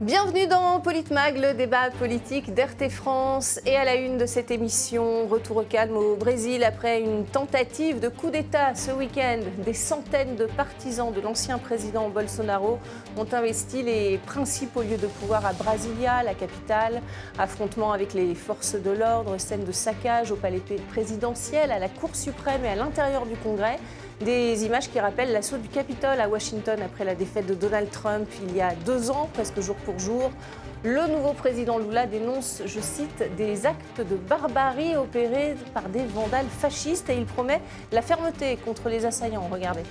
Bienvenue dans Politmag, le débat politique d'RT France. Et à la une de cette émission, retour au calme au Brésil après une tentative de coup d'État ce week-end. Des centaines de partisans de l'ancien président Bolsonaro ont investi les principaux lieux de pouvoir à Brasilia, la capitale. Affrontements avec les forces de l'ordre, scènes de saccage au palais présidentiel, à la Cour suprême et à l'intérieur du Congrès. Des images qui rappellent l'assaut du Capitole à Washington après la défaite de Donald Trump il y a deux ans, presque jour pour jour. Le nouveau président Lula dénonce, je cite, des actes de barbarie opérés par des vandales fascistes et il promet la fermeté contre les assaillants. Regardez.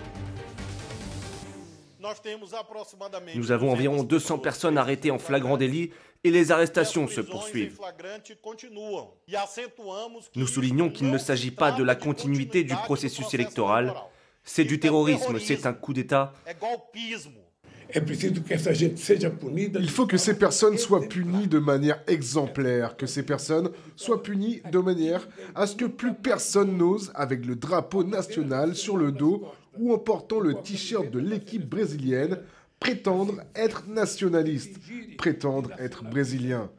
Nous avons environ 200 personnes arrêtées en flagrant délit et les arrestations se poursuivent. Nous soulignons qu'il ne s'agit pas de la continuité du processus électoral, c'est du terrorisme, c'est un coup d'État. Il faut que ces personnes soient punies de manière exemplaire, que ces personnes soient punies de manière à ce que plus personne n'ose, avec le drapeau national sur le dos ou en portant le t-shirt de l'équipe brésilienne, prétendre être nationaliste, prétendre être brésilien.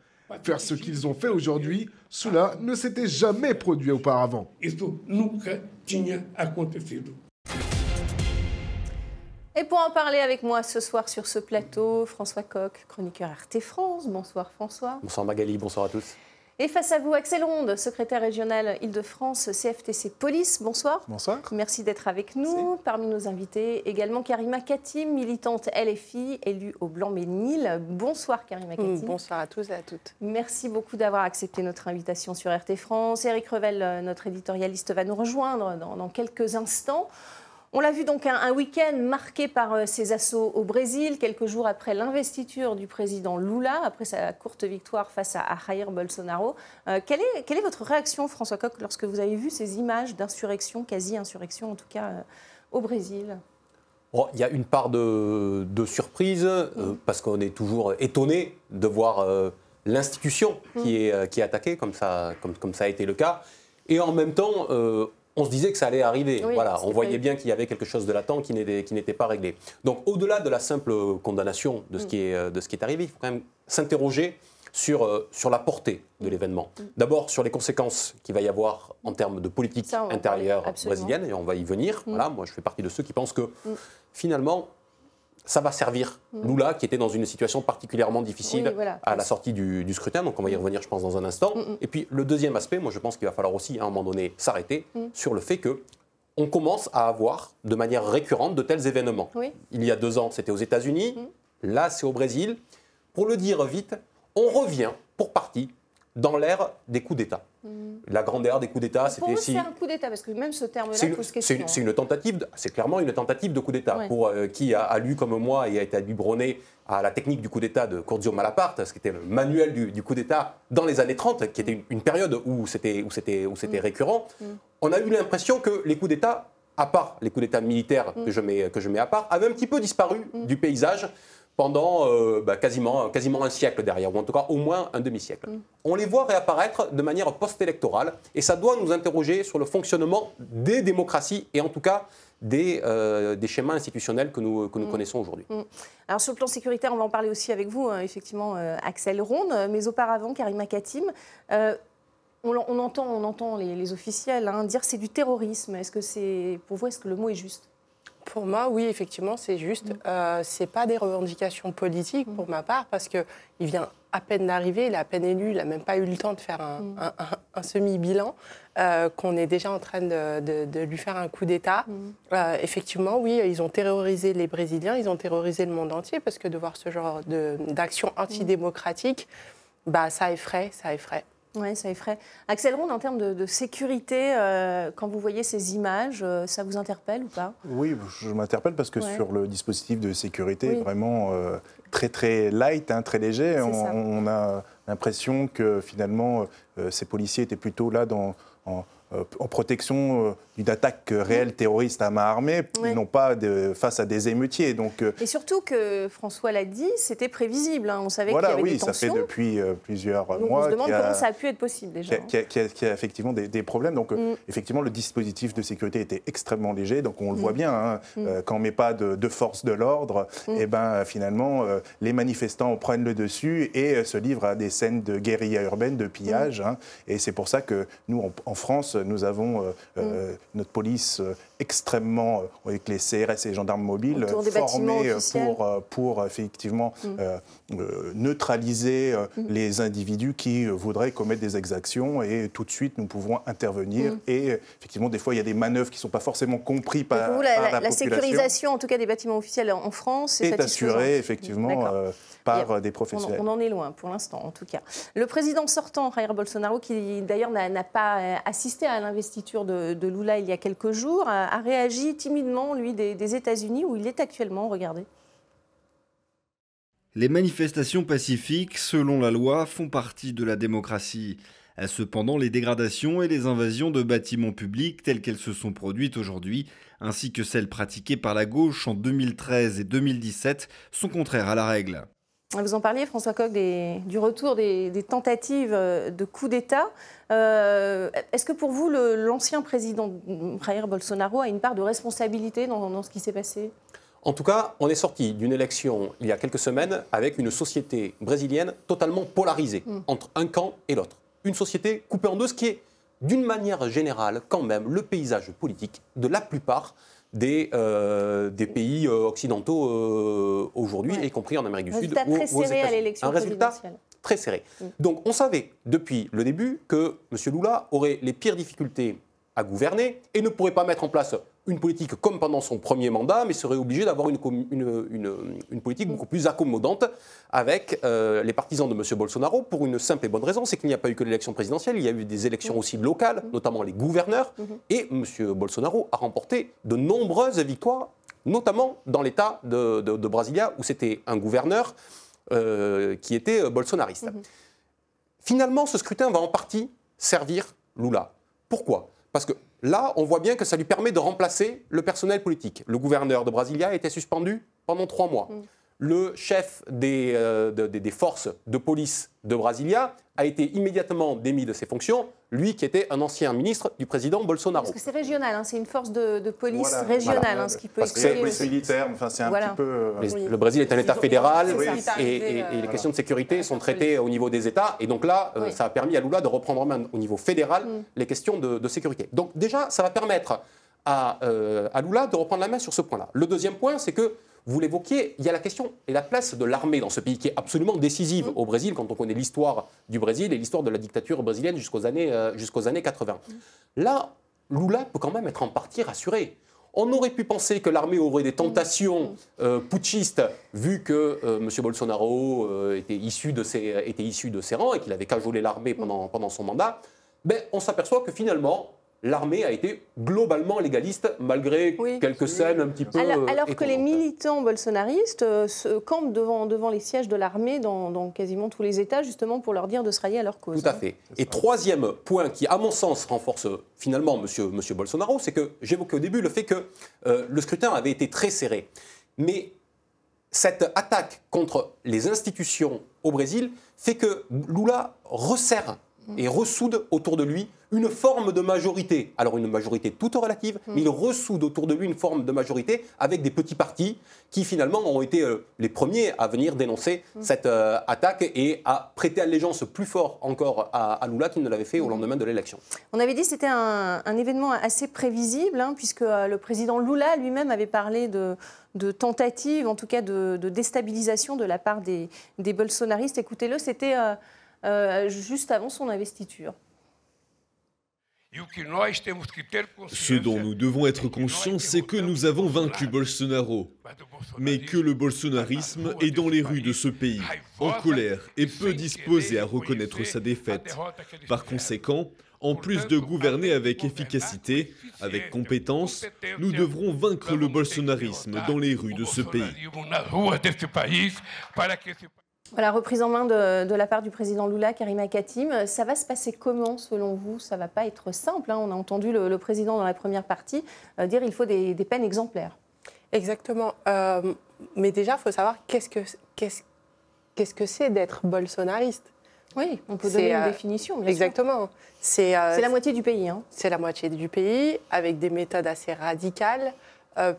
Faire ce qu'ils ont fait aujourd'hui, cela ne s'était jamais produit auparavant. Et pour en parler avec moi ce soir sur ce plateau, François Coq, chroniqueur RT France. Bonsoir François. Bonsoir Magali, bonsoir à tous. Et face à vous, Axel Ronde, secrétaire régional Île-de-France, CFTC Police. Bonsoir. Bonsoir. Merci d'être avec nous. Parmi nos invités, également Karima Katim, militante LFI, élue au Blanc-Ménil. Bonsoir Karima Katim. Bonsoir à tous et à toutes. Merci beaucoup d'avoir accepté notre invitation sur RT France. Eric Revel, notre éditorialiste, va nous rejoindre dans, dans quelques instants. On l'a vu donc un, week-end marqué par euh, ces assauts au Brésil, quelques jours après l'investiture du président Lula, après sa courte victoire face à, Jair Bolsonaro. Euh, quelle, est, votre réaction, François Coq, lorsque vous avez vu ces images d'insurrection, quasi-insurrection en tout cas, euh, au Brésil? Il y a une part de, surprise, parce qu'on est toujours étonné de voir l'institution qui, est, qui est attaquée, comme ça, comme, comme ça a été le cas. Et en même temps, on se disait que ça allait arriver. voilà, on voyait bien qu'il y avait quelque chose de latent qui n'était pas réglé. Donc au-delà de la simple condamnation de ce, mm. qui, est, euh, de ce qui est arrivé, il faut quand même s'interroger sur, euh, sur la portée de mm. l'événement. Mm. D'abord sur les conséquences qu'il va y avoir en termes de politique intérieure brésilienne, et on va y venir. Voilà, moi je fais partie de ceux qui pensent que finalement ça va servir mm. Lula, qui était dans une situation particulièrement difficile à la sortie du, scrutin. Donc on va y mm. revenir, je pense, dans un instant. Mm, Et puis le deuxième aspect, moi je pense qu'il va falloir aussi à un moment donné s'arrêter sur le fait que on commence à avoir de manière récurrente de tels événements. Il y a deux ans, c'était aux États-Unis. Là, c'est au Brésil. Pour le dire vite, on revient pour partie dans l'ère des coups d'État. Hmm. La grande ère des coups d'État, c'était si. C'est un coup d'État, parce que même ce terme-là pose question. C'est une, tentative, c'est clairement une tentative de coup d'État. Pour euh, qui a, lu comme moi et a été biberonné à la technique du coup d'État de Curzio Malaparte, ce qui était le manuel du, coup d'État dans les années 30, qui était une, période où c'était hmm. récurrent, hmm. on a eu l'impression que les coups d'État, à part les coups d'État militaires que, je mets, que je mets à part, avaient un petit peu disparu du paysage pendant euh, bah, quasiment, quasiment un siècle derrière, ou en tout cas au moins un demi-siècle. Mm. On les voit réapparaître de manière post-électorale, et ça doit nous interroger sur le fonctionnement des démocraties, et en tout cas des, euh, des schémas institutionnels que nous, que nous mm. connaissons aujourd'hui. Mm. Alors sur le plan sécuritaire, on va en parler aussi avec vous, hein, effectivement, euh, Axel Ronde, mais auparavant, Karima Katim. On, entend, on entend les, officiels hein, dire c'est du terrorisme. Est-ce que c'est, pour vous, est-ce que le mot est juste? Pour moi, oui, effectivement, c'est juste. Mm. Euh, c'est pas des revendications politiques pour ma part, parce qu'il vient à peine d'arriver, il est à peine élu, il n'a même pas eu le temps de faire un, mm. semi-bilan, euh, qu'on est déjà en train de, lui faire un coup d'État. Mm. Euh, effectivement, oui, ils ont terrorisé les Brésiliens, ils ont terrorisé le monde entier, parce que de voir ce genre d'action antidémocratique, bah, ça effraie, ça effraie. Oui, ça effraie. Axel Ronde, en termes de, sécurité, euh, quand vous voyez ces images, euh, ça vous interpelle ou pas? Oui, je m'interpelle parce que sur le dispositif de sécurité, vraiment euh, très très light, hein, très léger, on, a l'impression que finalement ces policiers étaient plutôt là dans, en, en protection d'une attaque réelle terroriste à main armée, non pas de, face à des émeutiers. Donc, euh, Et surtout que François l'a dit, c'était prévisible. Hein. On savait qu'il y avait oui, des tensions. ça fait depuis plusieurs mois. On se demande comment ça a pu être possible déjà. Qu'il y, a effectivement des, problèmes. Donc mm. effectivement, le dispositif de sécurité était extrêmement léger. Donc on le voit mm. bien, hein, mm. quand on ne met pas de, de force de l'ordre, et eh ben finalement les manifestants prennent le dessus et se livrent à des scènes de guérilla urbaine, de pillage. Hein. et c'est pour ça que nous, en France, nous avons euh, euh, notre police euh, extrêmement, avec les CRS et les gendarmes mobiles, formés pour, pour effectivement mm. neutraliser mm. les individus qui voudraient commettre des exactions et tout de suite nous pouvons intervenir. Mm. Et effectivement, des fois, il y a des manœuvres qui ne sont pas forcément comprises par, vous, la, la, sécurisation, en tout cas des bâtiments officiels en France, est, est assurée effectivement par des professionnels. On, en est loin pour l'instant, en tout cas. Le président sortant, Jair Bolsonaro, qui d'ailleurs n'a pas assisté à l'investiture de, Lula il y a quelques jours, a, réagi timidement, lui, des, États-Unis, où il est actuellement. Regardez. Les manifestations pacifiques, selon la loi, font partie de la démocratie. Cependant, les dégradations et les invasions de bâtiments publics telles qu'elles se sont produites aujourd'hui, ainsi que celles pratiquées par la gauche en 2013 et 2017, sont contraires à la règle. Vous en parliez, François Coq, du retour des, tentatives euh, de coup d'État. Euh, est-ce que pour vous, l'ancien président Jair Bolsonaro a une part de responsabilité dans, ce qui s'est passé? En tout cas, on est sorti d'une élection il y a quelques semaines avec une société brésilienne totalement polarisée mm. entre un camp et l'autre. Une société coupée en deux, ce qui est, d'une manière générale, quand même, le paysage politique de la plupart des, euh, des pays euh, occidentaux euh, aujourd'hui, y compris en Amérique du Sud. Ou, très serré à l'élection Un résultat très serré. Mm. Donc on savait depuis le début que M. Lula aurait les pires difficultés à gouverner et ne pourrait pas mettre en place une politique comme pendant son premier mandat, mais serait obligé d'avoir une, une, politique beaucoup plus accommodante avec euh, les partisans de M. Bolsonaro pour une simple et bonne raison, c'est qu'il n'y a pas eu que l'élection présidentielle, il y a eu des élections aussi locales, notamment les gouverneurs, et M. Bolsonaro a remporté de nombreuses victoires, notamment dans l'État de, Brasilia, où c'était un gouverneur euh, qui était bolsonariste. Finalement, ce scrutin va en partie servir Lula. Pourquoi? Parce que Là, on voit bien que ça lui permet de remplacer le personnel politique. Le gouverneur de Brasilia a été suspendu pendant trois mois. Mm le chef euh, des, forces de police de Brasilia a été immédiatement démis de ses fonctions, lui qui était un ancien ministre du président Bolsonaro. Parce que c'est régional, hein, c'est une force de, police régionale, hein, ce qui peut Parce que c'est militaire, enfin c'est un petit peu... Euh, le Brésil est un État fédéral et, les questions de sécurité sont traitées au niveau des États. Et donc là, euh, ça a permis à Lula de reprendre en main au niveau fédéral mm. les questions de, sécurité. Donc déjà, ça va permettre à, à Lula de reprendre la main sur ce point-là. Le deuxième point, c'est que vous l'évoquiez, il y a la question et la place de l'armée dans ce pays qui est absolument décisive mm. au Brésil quand on connaît l'histoire du Brésil et l'histoire de la dictature brésilienne jusqu'aux années, euh, jusqu'aux années 80. Mm. Là, Lula peut quand même être en partie rassuré. On aurait pu penser que l'armée aurait des tentations mm. euh, putschistes, vu que euh, M. Bolsonaro était, issu de ses, était issu de ses rangs et qu'il avait cajolé l'armée pendant, pendant son mandat. Ben, on s'aperçoit que finalement, l'armée a été globalement légaliste, malgré quelques scènes un petit peu. Alors, alors que les militants bolsonaristes euh, se campent devant, devant les sièges de l'armée dans, quasiment tous les États, justement pour leur dire de se rallier à leur cause. Tout à fait. Et troisième point qui, à mon sens, renforce finalement M. Monsieur, Bolsonaro, c'est que j'évoquais au début le fait que euh, le scrutin avait été très serré. Mais cette attaque contre les institutions au Brésil fait que Lula resserre et ressoude autour de lui une forme de majorité. Alors une majorité toute relative, mm. mais il ressoude autour de lui une forme de majorité avec des petits partis qui finalement ont été euh, les premiers à venir dénoncer mm. cette euh, attaque et à prêter allégeance plus fort encore à, Lula qu'il ne l'avait fait au mm. lendemain de l'élection. On avait dit que c'était un, événement assez prévisible, hein, puisque euh, le président Lula lui-même avait parlé de, de tentative, en tout cas de, déstabilisation de la part des, des bolsonaristes. Écoutez-le, c'était... Juste avant son investiture. Ce dont nous devons être conscients, c'est que nous avons vaincu Bolsonaro, mais que le bolsonarisme est dans les rues de ce pays, en colère et peu disposé à reconnaître sa défaite. Par conséquent, en plus de gouverner avec efficacité, avec compétence, nous devrons vaincre le bolsonarisme dans les rues de ce pays. Voilà, reprise en main de, la part du président Lula, Karima Katim. Ça va se passer comment selon vous? Ça ne va pas être simple. Hein. On a entendu le, président dans la première partie euh, dire qu'il faut des, peines exemplaires. Exactement. Euh, mais déjà, il faut savoir qu'est-ce que qu'est-ce que c'est d'être bolsonariste? Oui, on peut donner une définition. Bien exactement. C'est la moitié du pays. Hein. C'est la moitié du pays, avec des méthodes assez radicales,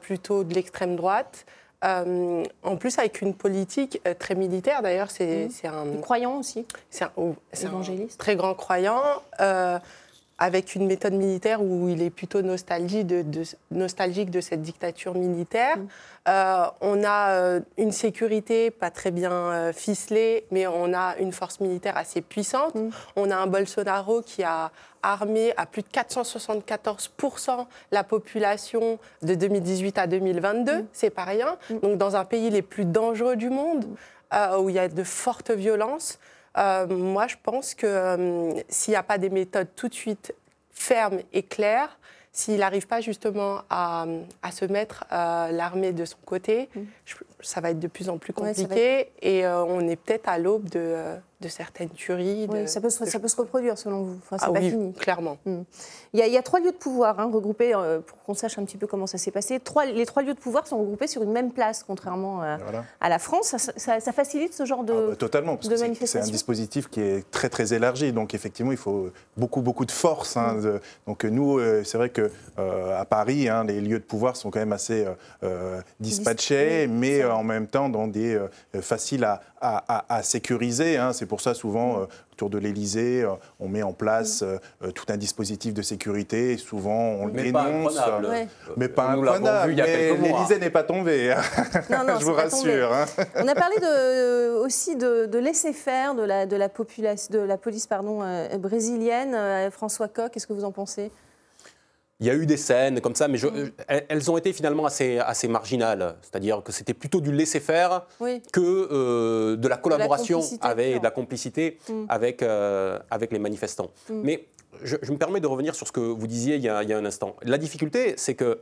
plutôt de l'extrême droite. Euh, en plus, avec une politique euh, très militaire, d'ailleurs, c'est mmh. un. croyant aussi. C'est un, évangéliste. très grand croyant, euh, avec une méthode militaire où il est plutôt nostalgique de, nostalgique de cette dictature militaire. Mmh. on a une sécurité pas très bien ficelée, mais on a une force militaire assez puissante. Mmh. On a un Bolsonaro qui a armé à plus de 474% la population de 2018 à 2022. Mm. C'est pas rien. Mm. Donc, dans un pays les plus dangereux du monde, euh, où il y a de fortes violences, euh, moi, je pense que euh, s'il n'y a pas des méthodes tout de suite fermes et claires, s'il n'arrive pas justement à, se mettre l'armée de son côté, mm. Ça va être de plus en plus compliqué et on est peut-être à l'aube de de certaines tueries. Oui, ça, peut se, ça peut se reproduire selon vous. Enfin, ah, pas oui, fini. clairement. Hmm. Il, y a, trois lieux de pouvoir hein, regroupés, euh, pour qu'on sache un petit peu comment ça s'est passé. Trois, les trois lieux de pouvoir sont regroupés sur une même place, contrairement euh, à la France. Ça, facilite ce genre de, ah, bah, totalement, parce que C'est un dispositif qui est très très élargi, donc effectivement il faut beaucoup beaucoup de force. Hein, hmm. donc nous, euh, c'est vrai que à Paris, hein, les lieux de pouvoir sont quand même assez dispatchés, mais en même temps dans des faciles à, à, sécuriser. Hein. C'est pour ça souvent euh, autour de l'Elysée, euh, on met en place euh, tout un dispositif de sécurité. Souvent, on le dénonce, mais pas imprenable. Mais l'Elysée n'est pas tombé. Hein. Je vous rassure. Hein. On a parlé de, aussi de, laisser faire de la, de la, population, de la police pardon, brésilienne. François Coq, qu'est-ce que vous en pensez? Il y a eu des scènes comme ça, mais mm. elles ont été finalement assez, assez marginales. C'est-à-dire que c'était plutôt du laisser-faire que euh, de la collaboration avec, de la complicité mm. avec, euh, avec les manifestants. Mm. Mais je, me permets de revenir sur ce que vous disiez il y a, il y a un instant. La difficulté, c'est que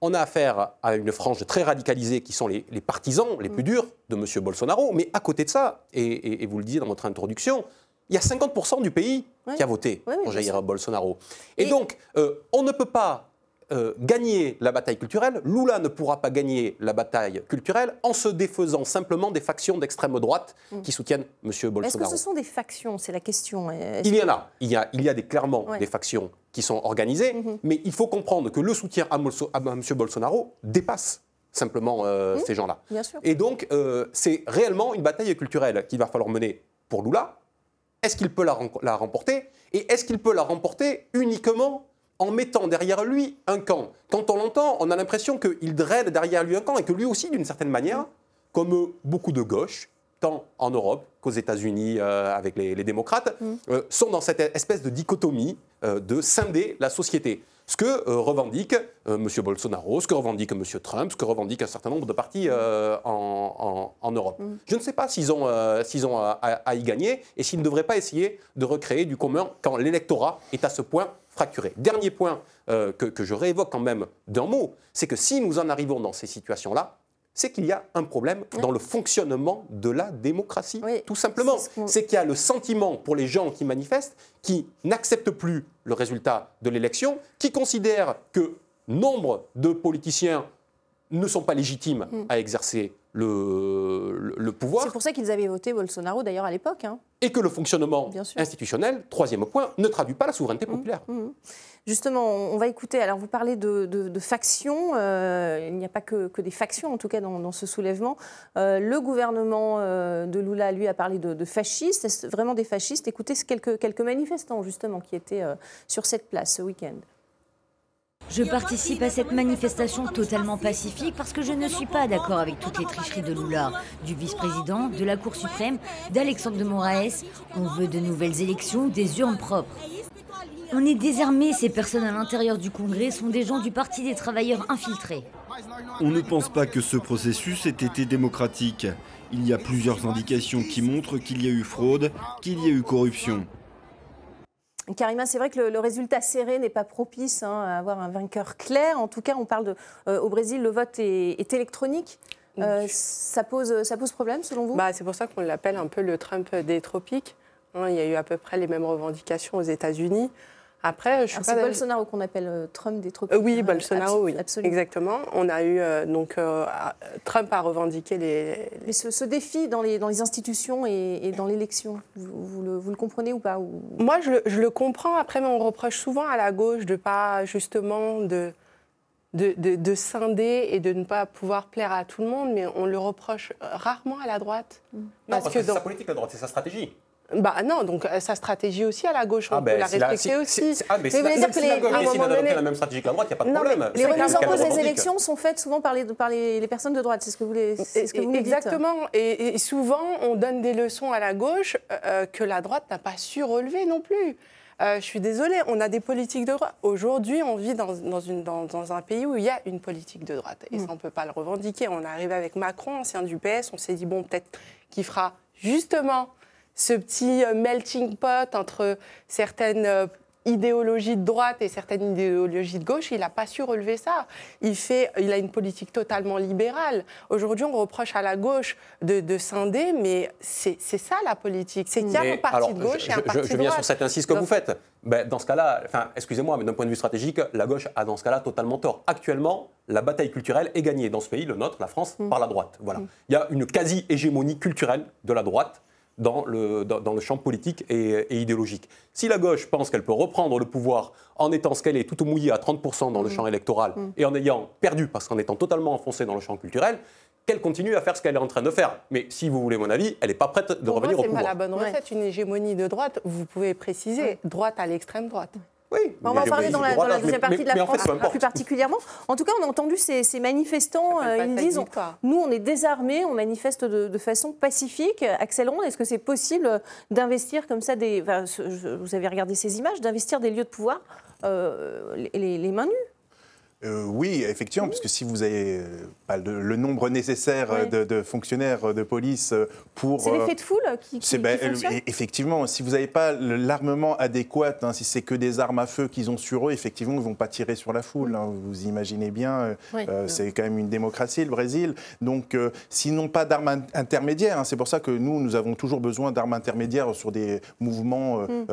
on a affaire à une frange très radicalisée qui sont les, partisans les plus durs de M. Bolsonaro, mais à côté de ça, et vous le disiez dans votre introduction, il y a 50% du pays qui a voté pour Jair Bolsonaro. Et, donc, euh, on ne peut pas euh, gagner la bataille culturelle, Lula ne pourra pas gagner la bataille culturelle en se défaisant simplement des factions d'extrême droite mm. qui soutiennent M. Bolsonaro. Est-ce que ce sont des factions? C'est la question. Il y en a. Il y a, il y a des, clairement des factions qui sont organisées, mm-hmm. mais il faut comprendre que le soutien à, M. Bolsonaro dépasse simplement euh, mm. ces gens-là. Et donc, c'est réellement une bataille culturelle qu'il va falloir mener pour Lula, est-ce qu'il peut la, remporter Et est-ce qu'il peut la remporter uniquement en mettant derrière lui un camp? Quand on l'entend, on a l'impression qu'il draine derrière lui un camp et que lui aussi, d'une certaine manière, comme beaucoup de gauches, tant en Europe qu'aux États-Unis euh, avec les, démocrates, mm. euh, sont dans cette espèce de dichotomie euh, de scinder la société ce que euh, revendique euh, M. Bolsonaro, ce que revendique M. Trump, ce que revendique un certain nombre de partis euh, en, Europe. Mm. Je ne sais pas s'ils ont, s'ils ont à, y gagner et s'ils ne devraient pas essayer de recréer du commun quand l'électorat est à ce point fracturé. Dernier point que, que je réévoque quand même d'un mot, c'est que si nous en arrivons dans ces situations-là, c'est qu'il y a un problème dans le fonctionnement de la démocratie, tout simplement. C'est qu'il y a le sentiment pour les gens qui manifestent, qui n'acceptent plus le résultat de l'élection, qui considèrent que nombre de politiciens ne sont pas légitimes mm. à exercer le, pouvoir. C'est pour ça qu'ils avaient voté Bolsonaro d'ailleurs à l'époque. Hein. Et que le fonctionnement institutionnel, troisième point, ne traduit pas la souveraineté mmh, populaire. Mmh. Justement, on va écouter, alors vous parlez de, factions, euh, il n'y a pas que, des factions en tout cas dans, ce soulèvement. Euh, le gouvernement euh, de Lula, lui, a parlé de, fascistes, est vraiment des fascistes? Écoutez quelques, quelques manifestants justement qui étaient sur cette place ce week-end. Je participe à cette manifestation totalement pacifique parce que je ne suis pas d'accord avec toutes les tricheries de Lula, du vice-président, de la Cour suprême, d'Alexandre de Moraes. On veut de nouvelles élections, des urnes propres. On est désarmé, ces personnes à l'intérieur du Congrès sont des gens du Parti des travailleurs infiltrés. On ne pense pas que ce processus ait été démocratique. Il y a plusieurs indications qui montrent qu'il y a eu fraude, qu'il y a eu corruption. Karima, c'est vrai que le, résultat serré n'est pas propice hein, à avoir un vainqueur clair. En tout cas, on parle de, euh, au Brésil, le vote est, électronique. Euh, ça, pose, ça pose problème selon vous? Bah, C'est pour ça qu'on l'appelle un peu le Trump des tropiques. Hein, il y a eu à peu près les mêmes revendications aux États-Unis. Après, je C'est Bolsonaro qu'on appelle euh, Trump des tropiques. oui, Bolsonaro, oui. Absolument. Exactement. On a eu donc Trump a revendiqué les. Mais ce, défi dans les, dans les institutions et, dans l'élection, vous, le, vous, le, comprenez ou pas Moi, je le, je le, comprends. Après, mais on reproche souvent à la gauche de pas justement de de, scinder et de ne pas pouvoir plaire à tout le monde, mais on le reproche rarement à la droite. Non, parce, que, c'est sa politique, la droite, c'est sa stratégie. Bah non, donc euh, sa stratégie aussi à la gauche, on ah, peut ben, la respecter aussi. ah, mais, si, la, dire que les, la gauche décide d'adopter la même stratégie que la droite, il n'y a pas de problème. Les remises en cause des élections sont faites souvent par les, par les, personnes de droite, c'est ce que vous, les, ce que vous Exactement, Et, souvent on donne des leçons à la gauche euh, euh, que la droite n'a pas su relever non plus. Euh, je suis désolée, on a des politiques de droite. Aujourd'hui, on vit dans, un pays où il y a une politique de droite. Et ça, mm. on ne peut pas le revendiquer. On est arrivé avec Macron, ancien du PS, on s'est dit, bon, peut-être qu'il fera justement ce petit euh, melting pot entre certaines euh, idéologie de droite et certaines idéologies de gauche, il n'a pas su relever ça. Il, fait, il a une politique totalement libérale. Aujourd'hui, on reproche à la gauche de, de scinder, mais c'est ça la politique. C'est qu'il y a un parti de gauche et un parti de droite. Je viens sur cette insiste que vous faites. Ben, dans ce cas-là, enfin, excusez-moi, mais d'un point de vue stratégique, la gauche a dans ce cas-là totalement tort. Actuellement, la bataille culturelle est gagnée dans ce pays, le nôtre, la France, mm. par la droite. Voilà. Mm. Il y a une quasi-hégémonie culturelle de la droite dans le, dans, le champ politique et, idéologique. Si la gauche pense qu'elle peut reprendre le pouvoir en étant ce qu'elle est, tout mouillé à 30% dans le mmh. champ électoral mmh. et en ayant perdu, parce qu'en étant totalement enfoncée dans le champ culturel, qu'elle continue à faire ce qu'elle est en train de faire. Mais si vous voulez mon avis, elle n'est pas prête de revenir au pouvoir. C'est pas la bonne recette, une hégémonie de droite, vous pouvez préciser, droite à l'extrême droite. Oui, on va en parler dans la, deuxième partie de la France plus particulièrement. En tout cas, on a entendu ces, manifestants, euh, ils disent nous, on est désarmés, on manifeste de, façon pacifique. Axel Ronde, est-ce que c'est possible d'investir comme ça des. vous avez regardé ces images, d'investir des lieux de pouvoir euh, les mains nues euh, oui, effectivement, puisque si vous avez euh, pas le, nombre nécessaire euh, de, fonctionnaires de police pour... C'est l'effet de foule qui, qui, ben, Effectivement, si vous n'avez pas l'armement adéquat, hein, si c'est que des armes à feu qu'ils ont sur eux, effectivement, ils ne vont pas tirer sur la foule. Hein. vous imaginez bien, c'est quand même une démocratie, le Brésil. Donc, s'ils n'ont pas d'armes intermédiaires, hein, c'est pour ça que nous, nous avons toujours besoin d'armes intermédiaires sur des mouvements mm.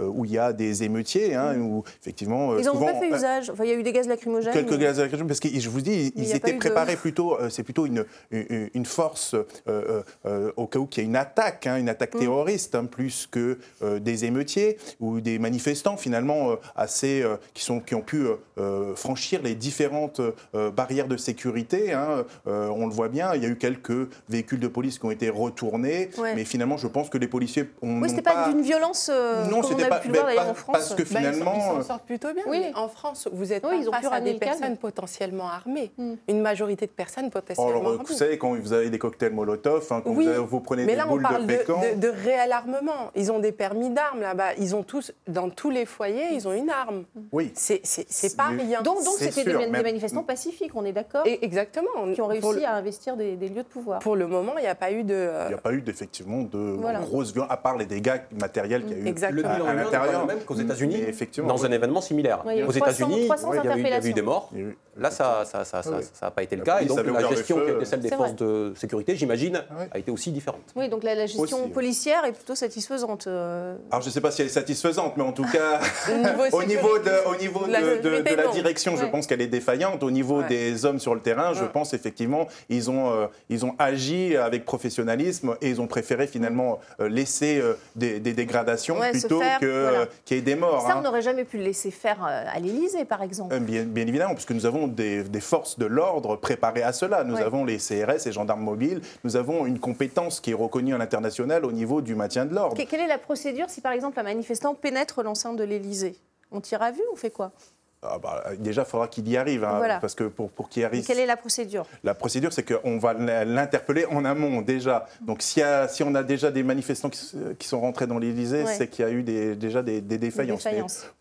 où il y a des émeutiers, mm. où effectivement... Ils n'en ont pas fait usage. il y a eu des gaz lacrymogènes quelques gaz parce que je vous dis, ils étaient préparés plutôt, euh, c'est plutôt une, une, force euh, euh, au cas où il y a une attaque, hein, une attaque mm. terroriste, hein, plus que des émeutiers ou des manifestants finalement assez, qui, sont, qui ont pu franchir les différentes barrières de sécurité. Hein. on le voit bien, il y a eu quelques véhicules de police qui ont été retournés, mais finalement, je pense que les policiers ont. Oui, c'était pas, d'une violence. non, c'était pas, pu en France. Parce que finalement, bah, ils s'en sortent plutôt bien. Oui. En France, vous êtes oui, ils ont face à des personnes potentiellement armées. Hmm. Une majorité de personnes potentiellement Alors, armées. Vous savez, quand vous avez des cocktails Molotov, hein, quand vous, prenez mais des là, boules on parle de pécan... De, de, réel armement. Ils ont des permis d'armes là-bas. Ils ont tous, dans tous les foyers, ils ont une arme. Oui. C'est pas rien. Donc, donc c'était des, manifestants pacifiques, on est d'accord Exactement. Qui ont réussi à investir des, lieux de pouvoir. Pour le moment, il n'y a pas eu de... Il n'y a pas eu effectivement de grosses violences, à part les dégâts matériels qu'il y a eu Exactement. à, l'intérieur. même qu'aux États-Unis, dans un événement similaire. Aux États-Unis, il y a eu des morts. Là, ça ça n'a pas été le cas. Et donc la gestion qui été celle des forces de sécurité, j'imagine, a été aussi différente. Oui, donc la, gestion policière est plutôt satisfaisante. Euh. Alors je ne sais pas si elle est satisfaisante, mais en tout cas, au niveau de, au niveau de, la, direction, je pense qu'elle est défaillante. Au niveau des hommes sur le terrain, je pense effectivement, ils ont, euh, ils ont agi avec professionnalisme et ils ont préféré finalement euh, laisser des, dégradations plutôt qu'il y ait des morts. Ça, on hein. n'aurait jamais pu le laisser faire à l'Élysée, par exemple. Bien, bien évidemment, puisque nous avons des, des forces de l'ordre préparées à cela. Nous avons les CRS et gendarmes mobiles. Nous avons une compétence qui est reconnue à l'international au niveau du maintien de l'ordre. Quelle est la procédure si, par exemple, un manifestant pénètre l'enceinte de l'Élysée? On tire à vue ou on fait quoi? Ah bah, déjà, il faudra qu'il y arrive. Hein, parce que pour, pour qu'il arrive. quelle est la procédure? La procédure, c'est qu'on va l'interpeller en amont déjà. Donc, si, si, on a déjà des manifestants qui, sont rentrés dans l'Élysée, c'est qu'il y a eu des, déjà des, défaillances.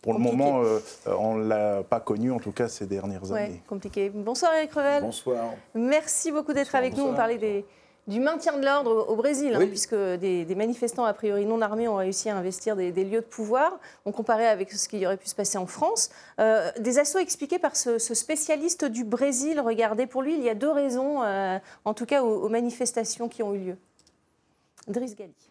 pour le moment, euh, on ne l'a pas connu, en tout cas, ces dernières années. compliqué. Bonsoir, Eric Revel. Bonsoir. Merci beaucoup d'être avec nous. On parlait des du maintien de l'ordre au Brésil, hein, puisque des, manifestants a priori non armés ont réussi à investir des, lieux de pouvoir. On comparait avec ce qui aurait pu se passer en France. Euh, des assauts expliqués par ce, spécialiste du Brésil. Regardez, pour lui, il y a deux raisons, euh, en tout cas aux manifestations qui ont eu lieu.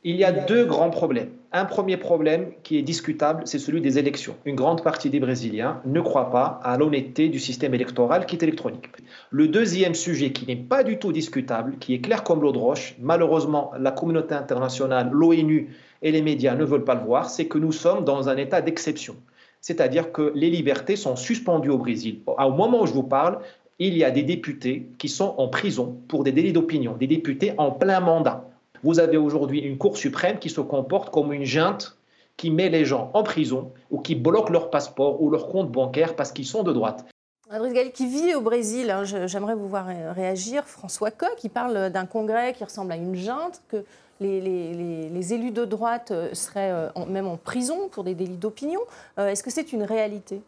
Il y a deux grands problèmes. Un premier problème qui est discutable, c'est celui des élections. Une grande partie des Brésiliens ne croient pas à l'honnêteté du système électoral qui est électronique. Le deuxième sujet qui n'est pas du tout discutable, qui est clair comme l'eau de roche, malheureusement la communauté internationale, l'ONU et les médias ne veulent pas le voir, c'est que nous sommes dans un état d'exception. C'est-à-dire que les libertés sont suspendues au Brésil. Au moment où je vous parle, il y a des députés qui sont en prison pour des délits d'opinion, des députés en plein mandat. Vous avez aujourd'hui une Cour suprême qui se comporte comme une junte qui met les gens en prison ou qui bloque leur passeport ou leur compte bancaire parce qu'ils sont de droite. Adrien Galli, qui vit au Brésil, hein, j'aimerais vous voir réagir. François Coq, qui parle d'un congrès qui ressemble à une junte, que les, élus de droite euh, seraient euh, même en prison pour des délits d'opinion. Euh, est-ce que c'est une réalité?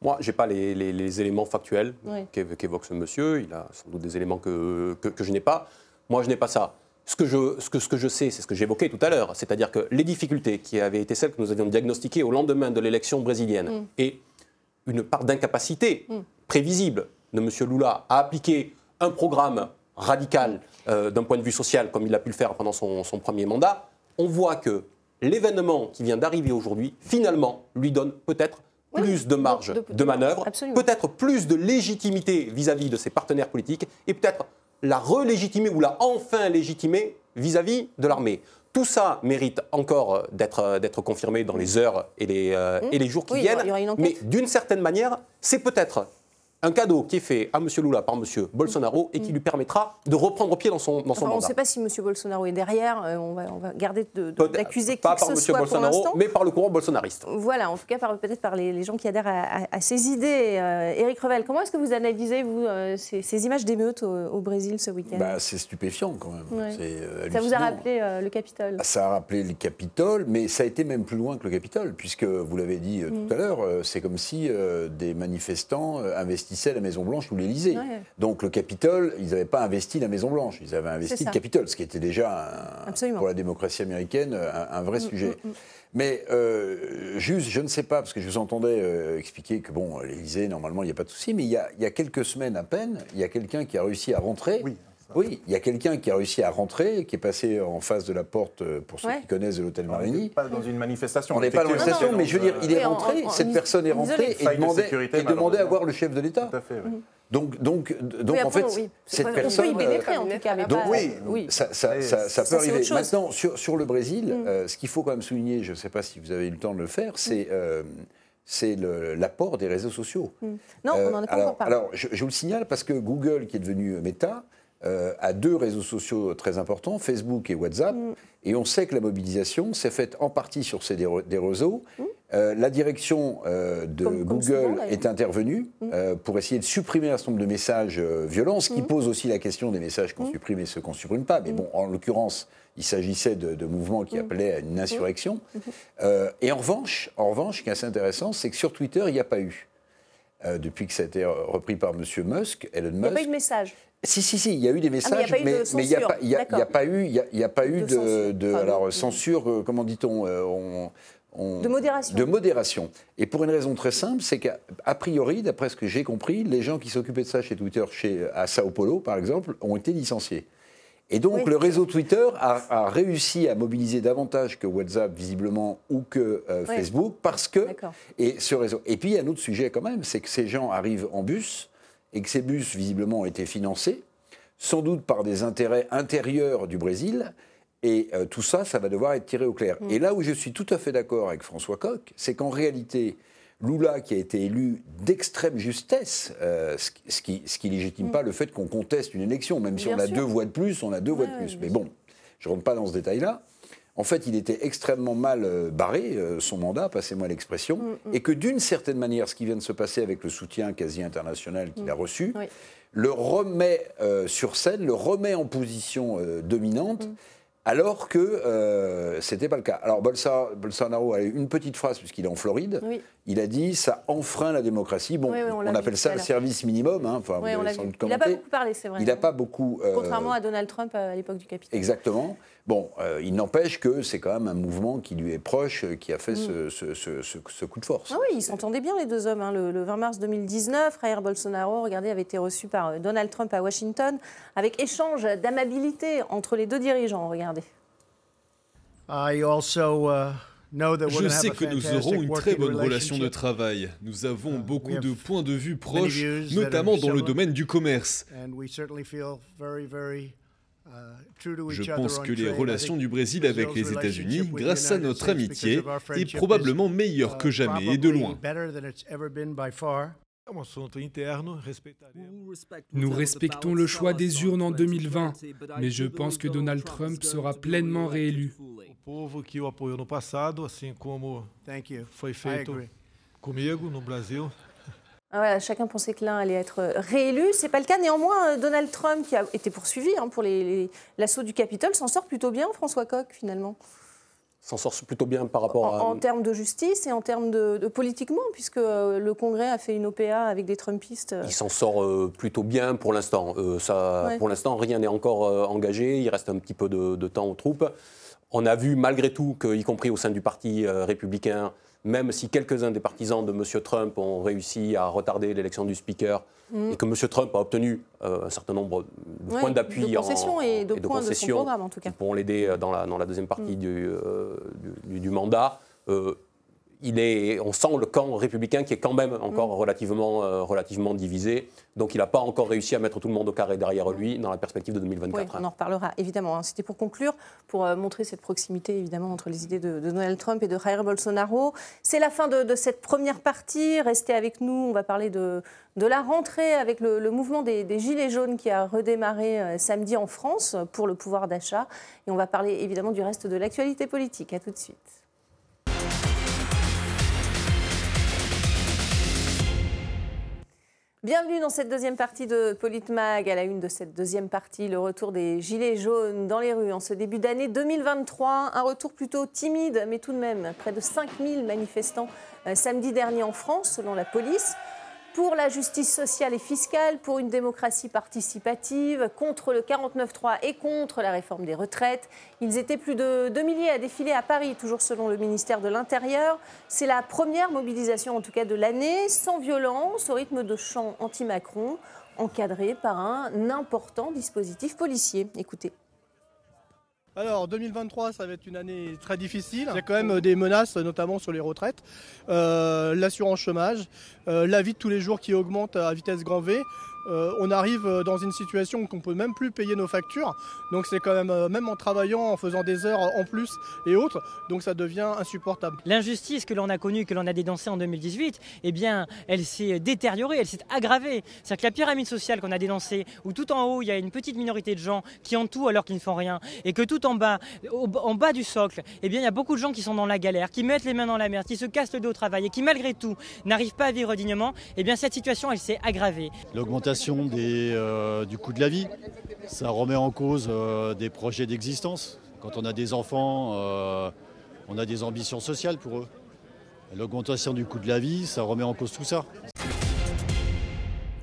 Moi, je n'ai pas les, éléments factuels qu'évoque ce monsieur. Il a sans doute des éléments que, que je n'ai pas. Moi, je n'ai pas ça. Ce que, je, ce, que, ce que je sais, c'est ce que j'évoquais tout à l'heure, c'est-à-dire que les difficultés qui avaient été celles que nous avions diagnostiquées au lendemain de l'élection brésilienne mm. et une part d'incapacité mm. prévisible de M. Lula à appliquer un programme radical euh, d'un point de vue social comme il a pu le faire pendant son, premier mandat, on voit que l'événement qui vient d'arriver aujourd'hui, finalement, lui donne peut-être plus de marge de, manœuvre, peut-être plus de légitimité vis à -vis de ses partenaires politiques et peut-être la relégitimer ou la enfin légitimer vis-à-vis de l'armée. Tout ça mérite encore d'être confirmé dans les heures et les, euh, et les jours qui viennent. mais d'une certaine manière, c'est peut-être un cadeau qui est fait à M. Lula par M. Bolsonaro et qui lui permettra de reprendre pied dans son, dans son On ne sait pas si M. Bolsonaro est derrière, euh, on, va, on va garder d'accuser qui Pas par M. Bolsonaro, mais par le courant bolsonariste. Voilà, en tout cas peut-être par les, gens qui adhèrent à, ces idées. Euh, Éric Revel, comment est-ce que vous analysez, vous, euh, ces, images d'émeutes au, Brésil ce week-end? Bah, C'est stupéfiant quand même. ça vous a rappelé le Capitole? Ah, Ça a rappelé le Capitole, mais ça a été même plus loin que le Capitole, puisque vous l'avez dit mm. tout à l'heure, c'est comme si des manifestants investissaient la Maison-Blanche ou l'Élysée. Donc le Capitole, ils n'avaient pas investi la Maison-Blanche, ils avaient investi le Capitole, ce qui était déjà, pour la démocratie américaine, un, vrai mm, sujet. Mm, mm. Mais euh, juste, je ne sais pas, parce que je vous entendais euh, expliquer que, bon, l'Élysée, normalement, il n'y a pas de souci, mais il y, a, il y, a, quelques semaines à peine, il y a quelqu'un qui a réussi à rentrer. Oui. Oui, il y a quelqu'un qui a réussi à rentrer, qui est passé en face de la porte, euh, pour ceux qui connaissent, de l'hôtel Marigny. On n'est pas dans une manifestation. On n'est pas dans une manifestation, mais je veux dire, il est rentré, cette personne est rentrée et demandait, et demandait à voir le chef de l'État. Tout à fait, oui. Donc, donc, donc en fait, cette personne. Oui, pénétrer, en tout cas, mais donc, oui, ça, ça, ça, peut arriver. Maintenant, sur, sur, le Brésil, mm. euh, ce qu'il faut quand même souligner, je ne sais pas si vous avez eu le temps de le faire, c'est. Mm. Euh, c'est l'apport des réseaux sociaux. Mm. Non, on n'en a pas alors, encore parlé. Alors, je, je, vous le signale parce que Google, qui est devenu Meta, euh, à deux réseaux sociaux très importants, Facebook et WhatsApp. Mm. Et on sait que la mobilisation s'est faite en partie sur ces des réseaux. Mm. Euh, la direction euh, de Google est intervenue mm. pour essayer de supprimer un certain nombre de messages violents, ce qui pose aussi la question des messages qu'on supprime et ceux qu'on ne supprime pas. Mais bon, en l'occurrence, il s'agissait de, mouvements qui appelaient à une insurrection. et en revanche, en revanche, ce qui est assez intéressant, c'est que sur Twitter, il n'y a pas eu. Depuis que ça a été repris par M. Musk, Elon Musk. Il n'y a pas eu de message. Si, si, si, il y a eu des messages, mais il n'y a, pas eu, il a, pas eu de, alors, censure, euh, comment dit-on euh, de modération. De modération. Et pour une raison très simple, c'est qu'a priori, d'après ce que j'ai compris, les gens qui s'occupaient de ça chez Twitter, chez, à Sao Paulo par exemple, ont été licenciés. Et donc le réseau Twitter a, réussi à mobiliser davantage que WhatsApp visiblement ou que euh, Facebook parce que et ce réseau. Et puis il y a un autre sujet quand même, c'est que ces gens arrivent en bus et que ces bus, visiblement, ont été financés, sans doute par des intérêts intérieurs du Brésil. Et euh, tout ça, ça va devoir être tiré au clair. Mm. Et là où je suis tout à fait d'accord avec François Coq, c'est qu'en réalité, Lula, qui a été élu d'extrême justesse, euh, ce, qui, ce qui légitime mm. pas le fait qu'on conteste une élection, même si on a deux voix de plus, on a deux voix de plus. Mais bon, je ne rentre pas dans ce détail-là. En fait, il était extrêmement mal euh, barré, euh, son mandat, passez-moi l'expression, mm, mm. et que d'une certaine manière, ce qui vient de se passer avec le soutien quasi international qu'il a reçu, le remet euh, sur scène, le remet en position dominante, alors que euh, ce n'était pas le cas. Alors Bolsonaro a eu une petite phrase, puisqu'il est en Floride, il a dit ça enfreint la démocratie. Bon, on, appelle ça le service minimum. Hein. Enfin, il n'a pas beaucoup parlé, c'est vrai. Il n'a pas beaucoup. Euh, Contrairement à Donald Trump à l'époque du Capitole. Exactement. Bon, euh, il n'empêche que c'est quand même un mouvement qui lui est proche, qui a fait mm. ce, coup de force. Ah oui, ils s'entendaient bien les deux hommes. Hein. Le, 20 mars 2019, Jair Bolsonaro, regardez, avait été reçu par Donald Trump à Washington, avec échange d'amabilité entre les deux dirigeants. Regardez. I also, uh... Je sais que nous aurons une très bonne relation de travail. Nous avons uh, beaucoup de points de vue proches, notamment dans le domaine du commerce. Uh, Je pense que les relations du Brésil avec les États-Unis, grâce à notre amitié, est probablement meilleure que jamais et de loin. Nous respectons le choix des urnes en 2020, mais je pense que Donald Trump sera pleinement réélu. Ah chacun pensait que l'un allait être réélu. C'est pas le cas. Néanmoins, Donald Trump, qui a été poursuivi hein, pour l'assaut du Capitole, s'en sort plutôt bien, François Koch, finalement s'en sort plutôt bien par rapport à... En termes de justice et en termes de, politiquement, puisque euh, le Congrès a fait une OPA avec des Trumpistes. Il s'en sort euh, plutôt bien pour l'instant. Euh, ça, Pour l'instant, rien n'est encore engagé. Il reste un petit peu de, de, temps aux troupes. On a vu malgré tout qu'y compris au sein du Parti républicain, même si quelques-uns des partisans de M. Trump ont réussi à retarder l'élection du Speaker, mm. et que M. Trump a obtenu euh, un certain nombre de points d'appui de concessions et de, points de son programme, en tout cas. qui pourront l'aider euh, dans la, dans la deuxième partie mm. euh, du, du, mandat il est, on sent le camp républicain qui est quand même encore mm. relativement, euh, relativement divisé. Donc il n'a pas encore réussi à mettre tout le monde au carré derrière lui dans la perspective de 2024. on en reparlera évidemment. Hein. C'était pour conclure, pour euh, montrer cette proximité évidemment entre les idées de, Donald Trump et de Jair Bolsonaro. C'est la fin de, cette première partie. Restez avec nous. On va parler de, de la rentrée avec le, mouvement des, des, Gilets jaunes qui a redémarré euh, samedi en France pour le pouvoir d'achat. Et on va parler évidemment du reste de l'actualité politique. À tout de suite. Bienvenue dans cette deuxième partie de Politmag. À la une de cette deuxième partie, le retour des Gilets jaunes dans les rues en ce début d'année 2023. Un retour plutôt timide, mais tout de même près de 5000 manifestants euh, samedi dernier en France, selon la police pour la justice sociale et fiscale, pour une démocratie participative, contre le 49-3 et contre la réforme des retraites. Ils étaient plus de 2 milliers à défiler à Paris, toujours selon le ministère de l'Intérieur. C'est la première mobilisation, en tout cas de l'année, sans violence, au rythme de chants anti-Macron, encadré par un important dispositif policier. Écoutez. Alors 2023, ça va être une année très difficile. Il y a quand même des menaces, notamment sur les retraites, euh, l'assurance chômage, euh, la vie de tous les jours qui augmente à vitesse grand V. Euh, on arrive euh, dans une situation qu'on peut même plus payer nos factures. Donc c'est quand même, euh, même en travaillant, en faisant des heures en plus et autres, donc ça devient insupportable. L'injustice que l'on a connue, que l'on a dénoncée en 2018, eh bien, elle s'est détériorée, elle s'est aggravée. C'est-à-dire que la pyramide sociale qu'on a dénoncée, où tout en haut il y a une petite minorité de gens qui ont tout alors qu'ils ne font rien, et que tout en bas, en bas du socle, eh bien, il y a beaucoup de gens qui sont dans la galère, qui mettent les mains dans la merde, qui se cassent le dos au travail et qui malgré tout n'arrivent pas à vivre dignement. Eh bien, cette situation, elle s'est aggravée. L'augmentation des, euh, du coût de la vie. Ça remet en cause euh, des projets d'existence. Quand on a des enfants, euh, on a des ambitions sociales pour eux. L'augmentation du coût de la vie, ça remet en cause tout ça.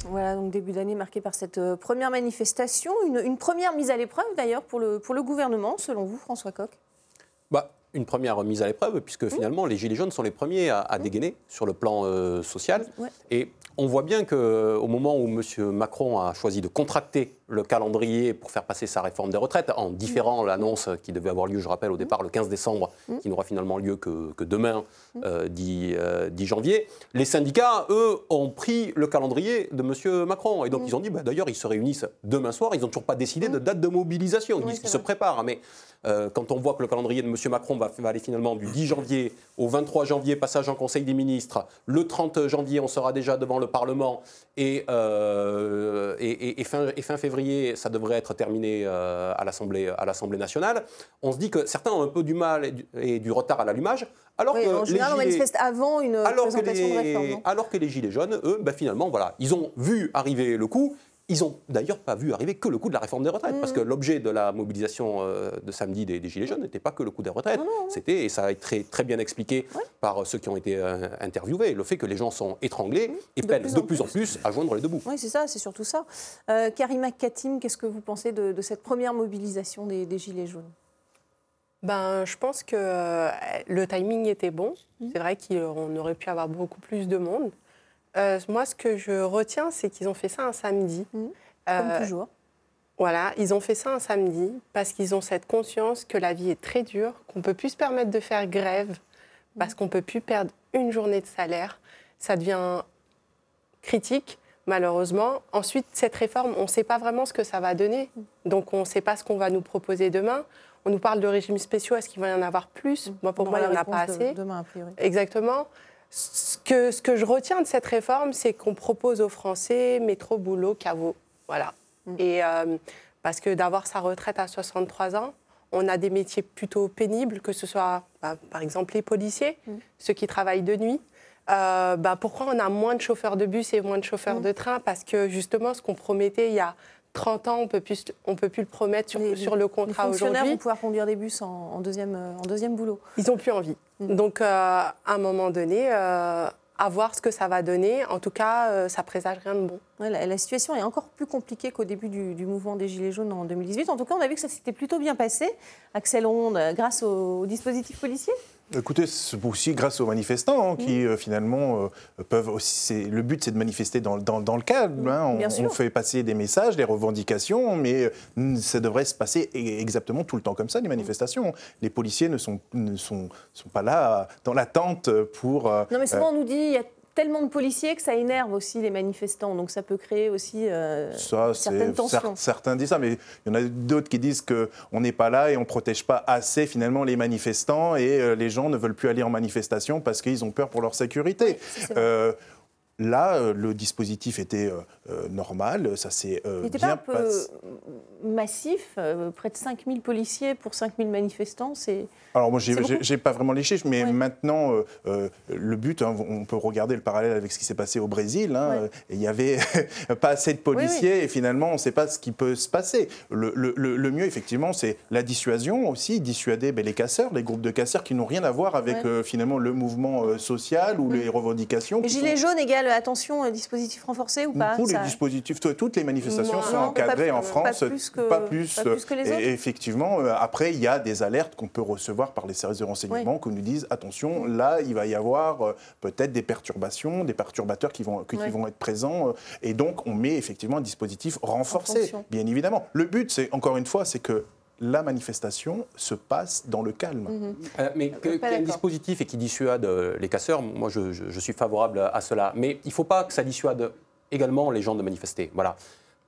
Voilà, donc début d'année marqué par cette première manifestation, une, première mise à l'épreuve d'ailleurs pour le, pour le gouvernement, selon vous, François Coq? Bah, Une première mise à l'épreuve, puisque finalement, les Gilets jaunes sont les premiers à, dégainer sur le plan social. Et on voit bien qu'au moment où M. Macron a choisi de contracter le calendrier pour faire passer sa réforme des retraites, en différant mm. l'annonce qui devait avoir lieu, je rappelle, au départ le 15 décembre, mm. qui n'aura finalement lieu que, demain, 10, mm. euh, euh, janvier. Les syndicats, eux, ont pris le calendrier de M. Macron. Et donc, ils ont dit, bah, d'ailleurs, ils se réunissent demain soir. Ils n'ont toujours pas décidé de date de mobilisation. Ils disent qu'ils se préparent. Mais euh, quand on voit que le calendrier de M. Macron va, aller finalement du 10 janvier au 23 janvier, passage en Conseil des ministres, le 30 janvier, on sera déjà devant le Parlement, et, et, fin, et fin février, ça devrait être terminé euh, à l'Assemblée nationale. On se dit que certains ont un peu du mal et du, retard à l'allumage. Alors que en général, on manifeste avant une alors présentation que les, de réforme. alors que les Gilets jaunes, eux, ben finalement, voilà, ils ont vu arriver le coup ils n'ont d'ailleurs pas vu arriver que le coût de la réforme des retraites, parce que mmh. l'objet de la mobilisation euh, de samedi des, Gilets jaunes n'était pas que le coût des retraites. C'était, et ça a été très, très bien expliqué par ceux qui ont été euh, interviewés, le fait que les gens sont étranglés mmh. et peinent de plus en plus à joindre les deux bouts. Oui, c'est ça, c'est surtout ça. Euh, Karima Katim, qu'est-ce que vous pensez de, cette première mobilisation des, Gilets jaunes? Ben, je pense que le timing était bon. Mmh. C'est vrai qu'on aurait pu avoir beaucoup plus de monde. Euh, moi, ce que je retiens, c'est qu'ils ont fait ça un samedi. Mmh. Comme euh, toujours. Voilà, ils ont fait ça un samedi parce qu'ils ont cette conscience que la vie est très dure, qu'on ne peut plus se permettre de faire grève parce mmh. qu'on ne peut plus perdre une journée de salaire. Ça devient critique, malheureusement. Ensuite, cette réforme, on ne sait pas vraiment ce que ça va donner. Mmh. Donc, on ne sait pas ce qu'on va nous proposer demain. On nous parle de régimes spéciaux, est-ce qu'il va y en avoir plus? Moi, pour moi, il n'y en a pas assez. Demain, a priori. Exactement. Ce que, ce que je retiens de cette réforme, c'est qu'on propose aux Français métro, boulot, caveau. Voilà. Mm. Et euh, parce que d'avoir sa retraite à 63 ans, on a des métiers plutôt pénibles, que ce soit bah, par exemple les policiers, mm. ceux qui travaillent de nuit. Euh, bah, pourquoi on a moins de chauffeurs de bus et moins de chauffeurs mm. de train? Parce que justement, ce qu'on promettait il y a 30 ans, on peut ne peut plus le promettre sur, sur le contrat aujourd'hui. Les fonctionnaires vont pouvoir conduire des bus en, deuxième, euh, en deuxième boulot. Ils n'ont plus envie. Mm. Donc, euh, à un moment donné, euh, à voir ce que ça va donner. En tout cas, ça présage rien de bon. la, situation est encore plus compliquée qu'au début du, mouvement des Gilets jaunes en 2018. En tout cas, on a vu que ça s'était plutôt bien passé. Axel Ronde, grâce au dispositif policier Écoutez, c'est aussi grâce aux manifestants hein, qui euh, finalement euh, peuvent aussi. Le but, c'est de manifester dans, dans, le calme. Hein. On, fait passer des messages, des revendications, mais euh, ça devrait se passer e-, exactement tout le temps comme ça, les manifestations. Les policiers ne sont, ne sont, sont pas là dans l'attente pour. non, mais souvent on nous dit il y a tellement de policiers que ça énerve aussi les manifestants. Donc ça peut créer aussi euh, ça, certaines tensions. certains disent ça, mais il y en a d'autres qui disent qu'on n'est pas là et on ne protège pas assez finalement les manifestants et euh, les gens ne veulent plus aller en manifestation parce qu'ils ont peur pour leur sécurité. Là, euh, le dispositif était euh, euh, normal, ça s'est bien passé. massif, près de 5000 policiers pour 5000 manifestants, c'est. Alors moi, j'ai pas vraiment les chiffres, mais maintenant, le but, hein, on peut regarder le parallèle avec ce qui s'est passé au Brésil. Hein, il n'y avait pas assez de policiers et finalement, on ne sait pas ce qui peut se passer. Le, mieux, effectivement, c'est la dissuasion aussi, dissuader ben, les casseurs, les groupes de casseurs qui n'ont rien à voir avec finalement le mouvement social ou les revendications. Les Gilets jaunes également attention, dispositif renforcé ou pas? Tous les dispositifs, toutes les manifestations sont encadrées en France, pas plus que, pas plus, que les autres. Et effectivement, euh, après, il y a des alertes qu'on peut recevoir par les services de renseignement qui nous disent attention, là, il va y avoir euh, peut-être des perturbations, des perturbateurs qui vont, qui vont être présents. Euh, et donc, on met effectivement un dispositif renforcé, bien évidemment. Le but, c'est encore une fois, c'est que la manifestation se passe dans le calme. Mhm. Euh, mais qu'il y ait un dispositif et qui dissuade euh, les casseurs, moi je, suis favorable à cela. Mais il ne faut pas que ça dissuade également les gens de manifester. Voilà.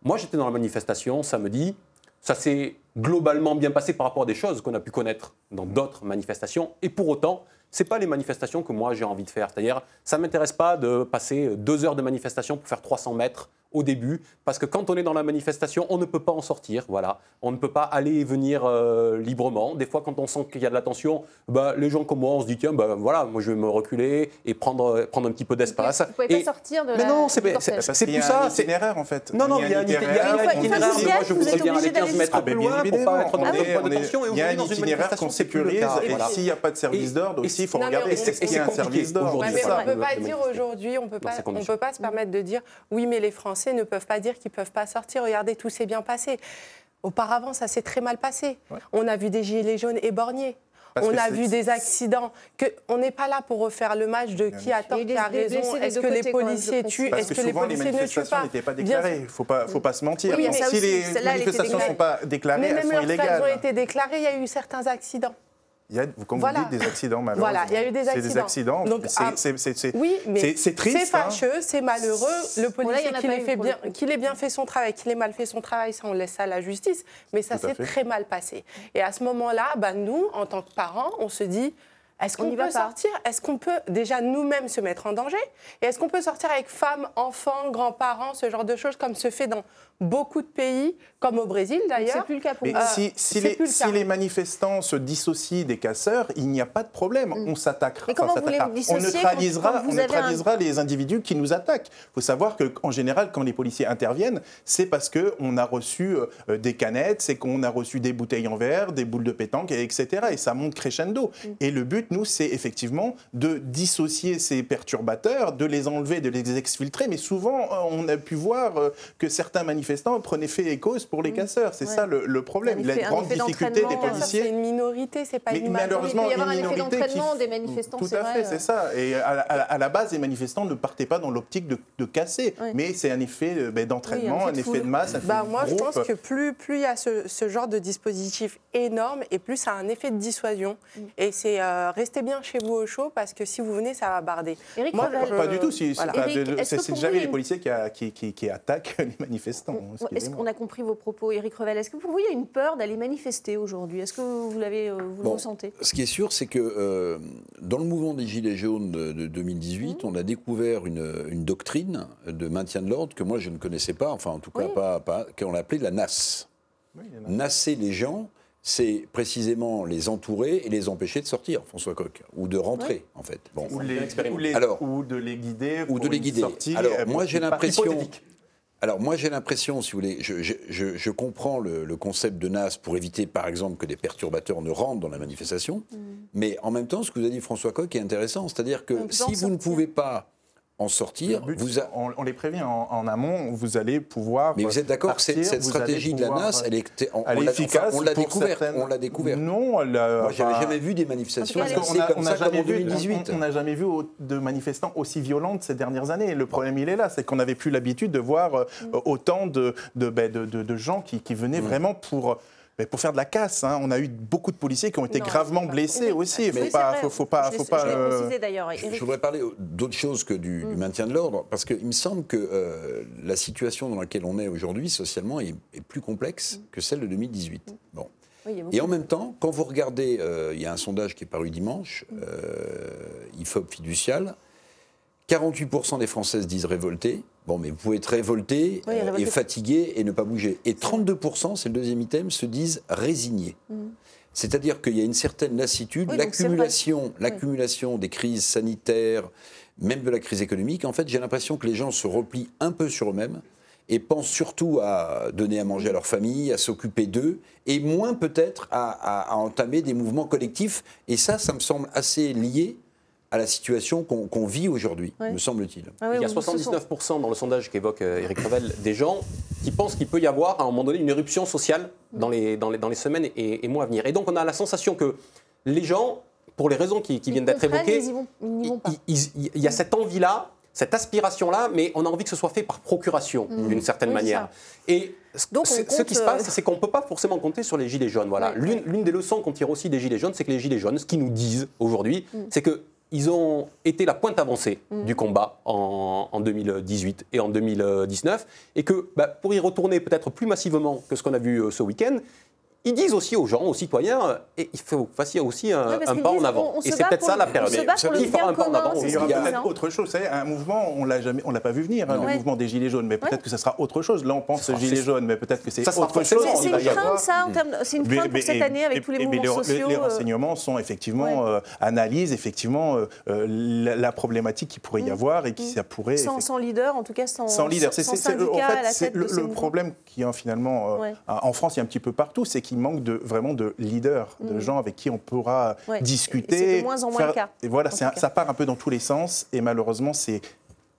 Moi j'étais dans la manifestation samedi, ça s'est globalement bien passé par rapport à des choses qu'on a pu connaître dans d'autres manifestations, et pour autant, ce pas les manifestations que moi j'ai envie de faire. C'est-à-dire, ça ne m'intéresse pas de passer deux heures de manifestation pour faire 300 mètres au début, parce que quand on est dans la manifestation, on ne peut pas en sortir, voilà. On ne peut pas aller et venir euh, librement. Des fois, quand on sent qu'il y a de la tension, bah, les gens comme moi, on se dit, tiens, bah, voilà, moi je vais me reculer et prendre, prendre un petit peu d'espace. Vous ne pouvez pas sortir de Mais non, c'est plus ça. C'est itinéraire, en fait. Non, non, il y a un itinéraire. Moi, je voudrais bien aller 15 mètres plus loin pour pas être dans un point de tension. Il y a un itinéraire qu'on sécurise, et s'il n'y a pas de service d'ordre aussi, il faut regarder est-ce qu'il y a un service d'ordre. On ne peut pas dire aujourd'hui, on ne peut pas se permettre de dire, oui, mais les Français ne peuvent pas dire qu'ils ne peuvent pas sortir. Regardez, tout s'est bien passé. Auparavant, ça s'est très mal passé. On a vu des gilets jaunes éborgnés. on a vu des accidents. Que, on n'est pas là pour refaire le match de qui a tort, qui a raison. Est-ce que les policiers tuent? Est-ce que, les policiers ne tuent pas? n'étaient pas déclarées. Il ne faut pas, faut pas se mentir. si les manifestations ne sont pas déclarées, Mais elles sont illégales. Elles ont été déclarées, il y a eu certains accidents. Il y a, comme vous dites, des accidents malheureusement. Voilà, il y a eu des accidents. C'est des accidents. Donc, ah, c'est, oui, mais c'est triste. C'est hein. fâcheux, c'est malheureux. Le policier qu'il ait, bien, ait bien fait son travail, qu'il ait mal fait son travail, ça on laisse ça à la justice. Mais ça s'est très mal passé. Et à ce moment-là, bah, nous, en tant que parents, on se dit, Est-ce qu'on peut sortir? Est-ce qu'on peut déjà nous-mêmes se mettre en danger? Et est-ce qu'on peut sortir avec femmes, enfants, grands-parents, ce genre de choses, comme se fait dans beaucoup de pays, comme au Brésil d'ailleurs. C'est plus le cas pour Mais si, si, les, si les, manifestants se dissocient des casseurs, il n'y a pas de problème. Mm. On s'attaquera. On neutralisera, on neutralisera les individus qui nous attaquent. Il faut savoir qu'en général, quand les policiers interviennent, c'est parce qu'on a reçu euh, des canettes, c'est qu'on a reçu des bouteilles en verre, des boules de pétanque, etc. Et ça monte crescendo. Mm. Et le but, nous, c'est effectivement de dissocier ces perturbateurs, de les enlever, de les exfiltrer. Mais souvent, euh, on a pu voir euh, que certains manifestants manifestants prenaient fait et cause pour les casseurs. C'est ça le, problème. Il y a une grande difficulté des policiers. C'est une minorité, c'est pas une Malheureusement, il peut y avoir un effet d'entraînement des manifestants. Tout à fait, c'est ça. Et à, la base, les manifestants ne partaient pas dans l'optique de, casser, mais c'est un effet euh, ben, d'entraînement, un, effet de masse. Un bah, moi, je pense que plus plus il y a ce, genre de dispositif énorme, et plus ça a un effet de dissuasion. Mm. Et c'est euh, restez bien chez vous au chaud parce que si vous venez, ça va barder. moi, pas du tout. c'est jamais les policiers qui attaquent les manifestants. Est-ce qu'on a compris vos propos, Éric Revel? Est-ce que pour vous, il y a une peur d'aller manifester aujourd'hui? Est-ce que vous l'avez, euh, vous le ressentez? Ce qui est sûr, c'est que euh, dans le mouvement des Gilets jaunes de, 2018, mmh. on a découvert une, doctrine de maintien de l'ordre que moi je ne connaissais pas, enfin en tout cas pas, pas qu'on a appelée la NAS. Nasser les gens, c'est précisément les entourer et les empêcher de sortir, François Coq, ou de rentrer, en fait. Bon. Ou, ou, de les guider. Ou de les guider. Alors, moi, j'ai l'impression. Alors moi j'ai l'impression, si vous voulez, je, comprends le, concept de NAS pour éviter par exemple que des perturbateurs ne rentrent dans la manifestation, mm. mais en même temps ce que vous a dit François Coq est intéressant, c'est-à-dire que si vous ne pouvez pas en sortir. vous on, les prévient en, amont, vous allez pouvoir. Mais vous êtes d'accord que cette stratégie de la NAS, elle est, on, efficace on l'a découvert. On l'a découvert. Non, Moi, j'avais jamais vu des manifestations on n'a jamais, vu, on, jamais vu de manifestants aussi violentes ces dernières années. Le problème, il est là, c'est qu'on n'avait plus l'habitude de voir euh, autant de, de, ben, de, de gens qui, qui venaient mm. vraiment pour mais pour faire de la casse. Hein. On a eu beaucoup de policiers qui ont été gravement blessés aussi. Il ne faut, faut, pas. Faut pas euh, je, voudrais parler d'autre chose que du, mm. maintien de l'ordre, parce qu'il me semble que euh, la situation dans laquelle on est aujourd'hui, socialement, est, plus complexe mm. que celle de 2018. Mm. Bon. Et en même temps, quand vous regardez, euh, il y a un sondage qui est paru dimanche, IFOP fiducial, 48% des Françaises disent révoltées. Bon, mais vous pouvez être révolté, euh, et fatigué et ne pas bouger. Et 32%, c'est le deuxième item, se disent résignés. Mm. C'est-à-dire qu'il y a une certaine lassitude, l'accumulation, l'accumulation des crises sanitaires, même de la crise économique. En fait, j'ai l'impression que les gens se replient un peu sur eux-mêmes et pensent surtout à donner à manger à leur famille, à s'occuper d'eux, et moins peut-être à, entamer des mouvements collectifs. Et ça, ça me semble assez lié à la situation qu'on vit aujourd'hui, me semble-t-il. Ah il y a 79% dans le sondage qu'évoque Eric euh, Revel des gens qui pensent qu'il peut y avoir à un moment donné une éruption sociale dans les, dans les, dans les semaines et, mois à venir. Et donc on a la sensation que les gens, pour les raisons qui, viennent d'être évoquées, il y a cette envie-là, cette aspiration-là, mais on a envie que ce soit fait par procuration, mmh. d'une certaine manière. Et donc, ce qui se passe, euh, c'est qu'on ne peut pas forcément compter sur les gilets jaunes. Voilà. L'une des leçons qu'on tire aussi des gilets jaunes, c'est que les gilets jaunes, ce qu'ils nous disent aujourd'hui, mmh. c'est que ils ont été la pointe avancée mm. du combat en, 2018 et en 2019, et que bah, pour y retourner peut-être plus massivement que ce qu'on a vu euh, ce week-end, ils disent aussi aux gens, aux citoyens, et il faut faire aussi un, pas en avant. et c'est peut-être ça la période. Il fera un pas en avant. Il y aura peut-être autre chose. Vous un mouvement, on l'a jamais, on l'a pas vu venir, hein, le mouvement des gilets jaunes, mais peut-être que ça sera autre chose. Là, on pense gilets jaunes, mais peut-être que c'est autre chose. C'est une crainte, ça, c'est une crainte pour cette année avec tous les mouvements sociaux. Les euh. renseignements sont effectivement euh, analysent effectivement euh, la problématique qui pourrait y mm. avoir et qui mm. ça pourrait. Sans leader, en tout cas, sans. Sans leader, c'est le problème qui finalement en France, il y a un petit peu partout, c'est qu'il manque de, vraiment de leaders, de mm. gens avec qui on pourra discuter. C'est de moins en moins le cas. Et voilà, ça part un peu dans tous les sens et malheureusement, c'est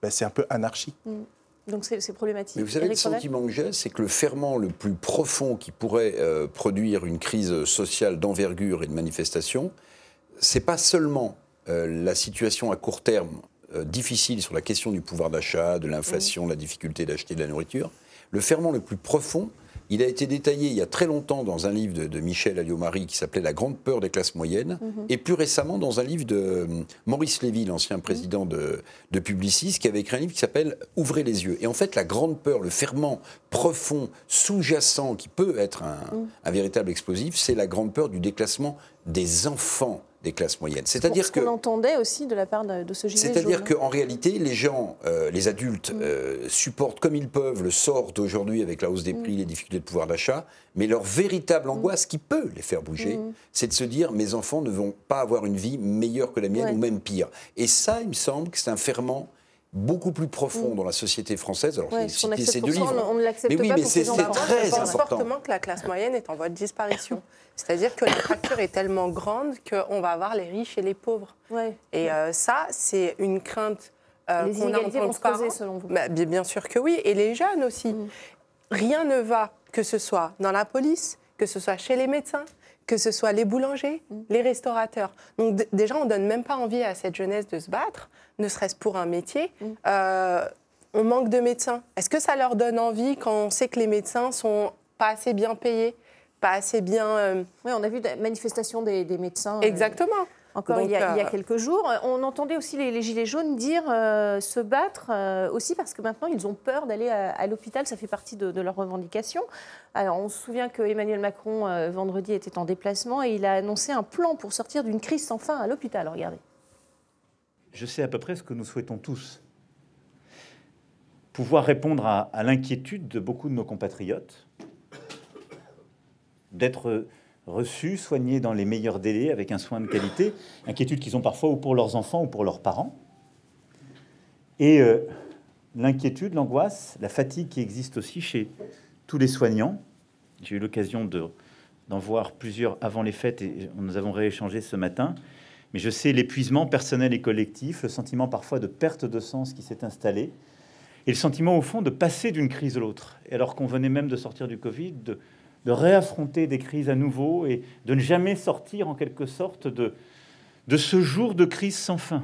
ben, un peu anarchie. Mm. Donc c'est problématique. Mais vous savez, le sentiment que j'ai, c'est que le ferment le plus profond qui pourrait euh, produire une crise sociale d'envergure et de manifestation, c'est pas seulement euh, la situation à court terme euh, difficile sur la question du pouvoir d'achat, de l'inflation, mm. la difficulté d'acheter de la nourriture. Le ferment le plus profond, il a été détaillé il y a très longtemps dans un livre de, Michel Alliot-Marie qui s'appelait La grande peur des classes moyennes, mhm. et plus récemment dans un livre de euh, Maurice Lévy, l'ancien président de, de, Publicis, qui avait écrit un livre qui s'appelle Ouvrez les yeux. Et en fait, la grande peur, le ferment profond, sous-jacent, qui peut être un, mhm. un véritable explosif, c'est la grande peur du déclassement des enfants des classes moyennes. C'est-à-dire que. On entendait aussi de la part de, ce gilet C'est-à-dire hein. qu'en réalité, les gens, euh, les adultes, mm. euh, supportent comme ils peuvent le sort d'aujourd'hui avec la hausse des mm. prix, les difficultés de pouvoir d'achat, mais leur véritable mm. angoisse, qui peut les faire bouger, c'est de se dire mes enfants ne vont pas avoir une vie meilleure que la mienne ou même pire. Et ça, il me semble que c'est un ferment beaucoup plus profond dans la société française. Alors, ouais, c'est deux livres. On ne l'accepte pas. Oui, mais c'est très Je pense fortement que la classe moyenne est en voie de disparition. C'est-à-dire que la fracture est tellement grande qu'on va avoir les riches et les pauvres. Et euh, ça, c'est une crainte euh, que parents. selon vous bah, Bien sûr que oui, et les jeunes aussi. Mm. Rien ne va, que ce soit dans la police, que ce soit chez les médecins, que ce soit les boulangers, mm. les restaurateurs. Donc déjà, on ne donne même pas envie à cette jeunesse de se battre, ne serait-ce pour un métier. Mm. Euh, on manque de médecins. Est-ce que ça leur donne envie quand on sait que les médecins sont pas assez bien payés pas assez bien. Euh, oui, on a vu des manifestations des, médecins. Euh, Exactement. Encore il, y a, euh, quelques jours. On entendait aussi les, Gilets jaunes dire se battre aussi parce que maintenant ils ont peur d'aller à, l'hôpital. Ça fait partie de, de leurs revendications. Alors on se souvient que Emmanuel Macron vendredi était en déplacement et il a annoncé un plan pour sortir d'une crise sans fin à l'hôpital. Regardez. Je sais à peu près ce que nous souhaitons tous. Pouvoir répondre à l'inquiétude de beaucoup de nos compatriotes d'être reçus, soignés dans les meilleurs délais, avec un soin de qualité, inquiétude qu'ils ont parfois ou pour leurs enfants ou pour leurs parents. Et euh, l'inquiétude, l'angoisse, la fatigue qui existe aussi chez tous les soignants. J'ai eu l'occasion d'en voir plusieurs avant les fêtes et nous avons rééchangé ce matin. Mais je sais l'épuisement personnel et collectif, le sentiment parfois de perte de sens qui s'est installé, et le sentiment au fond de passer d'une crise à l'autre. Et alors qu'on venait même de sortir du Covid, de, de réaffronter des crises à nouveau et de ne jamais sortir en quelque sorte de, de ce jour de crise sans fin.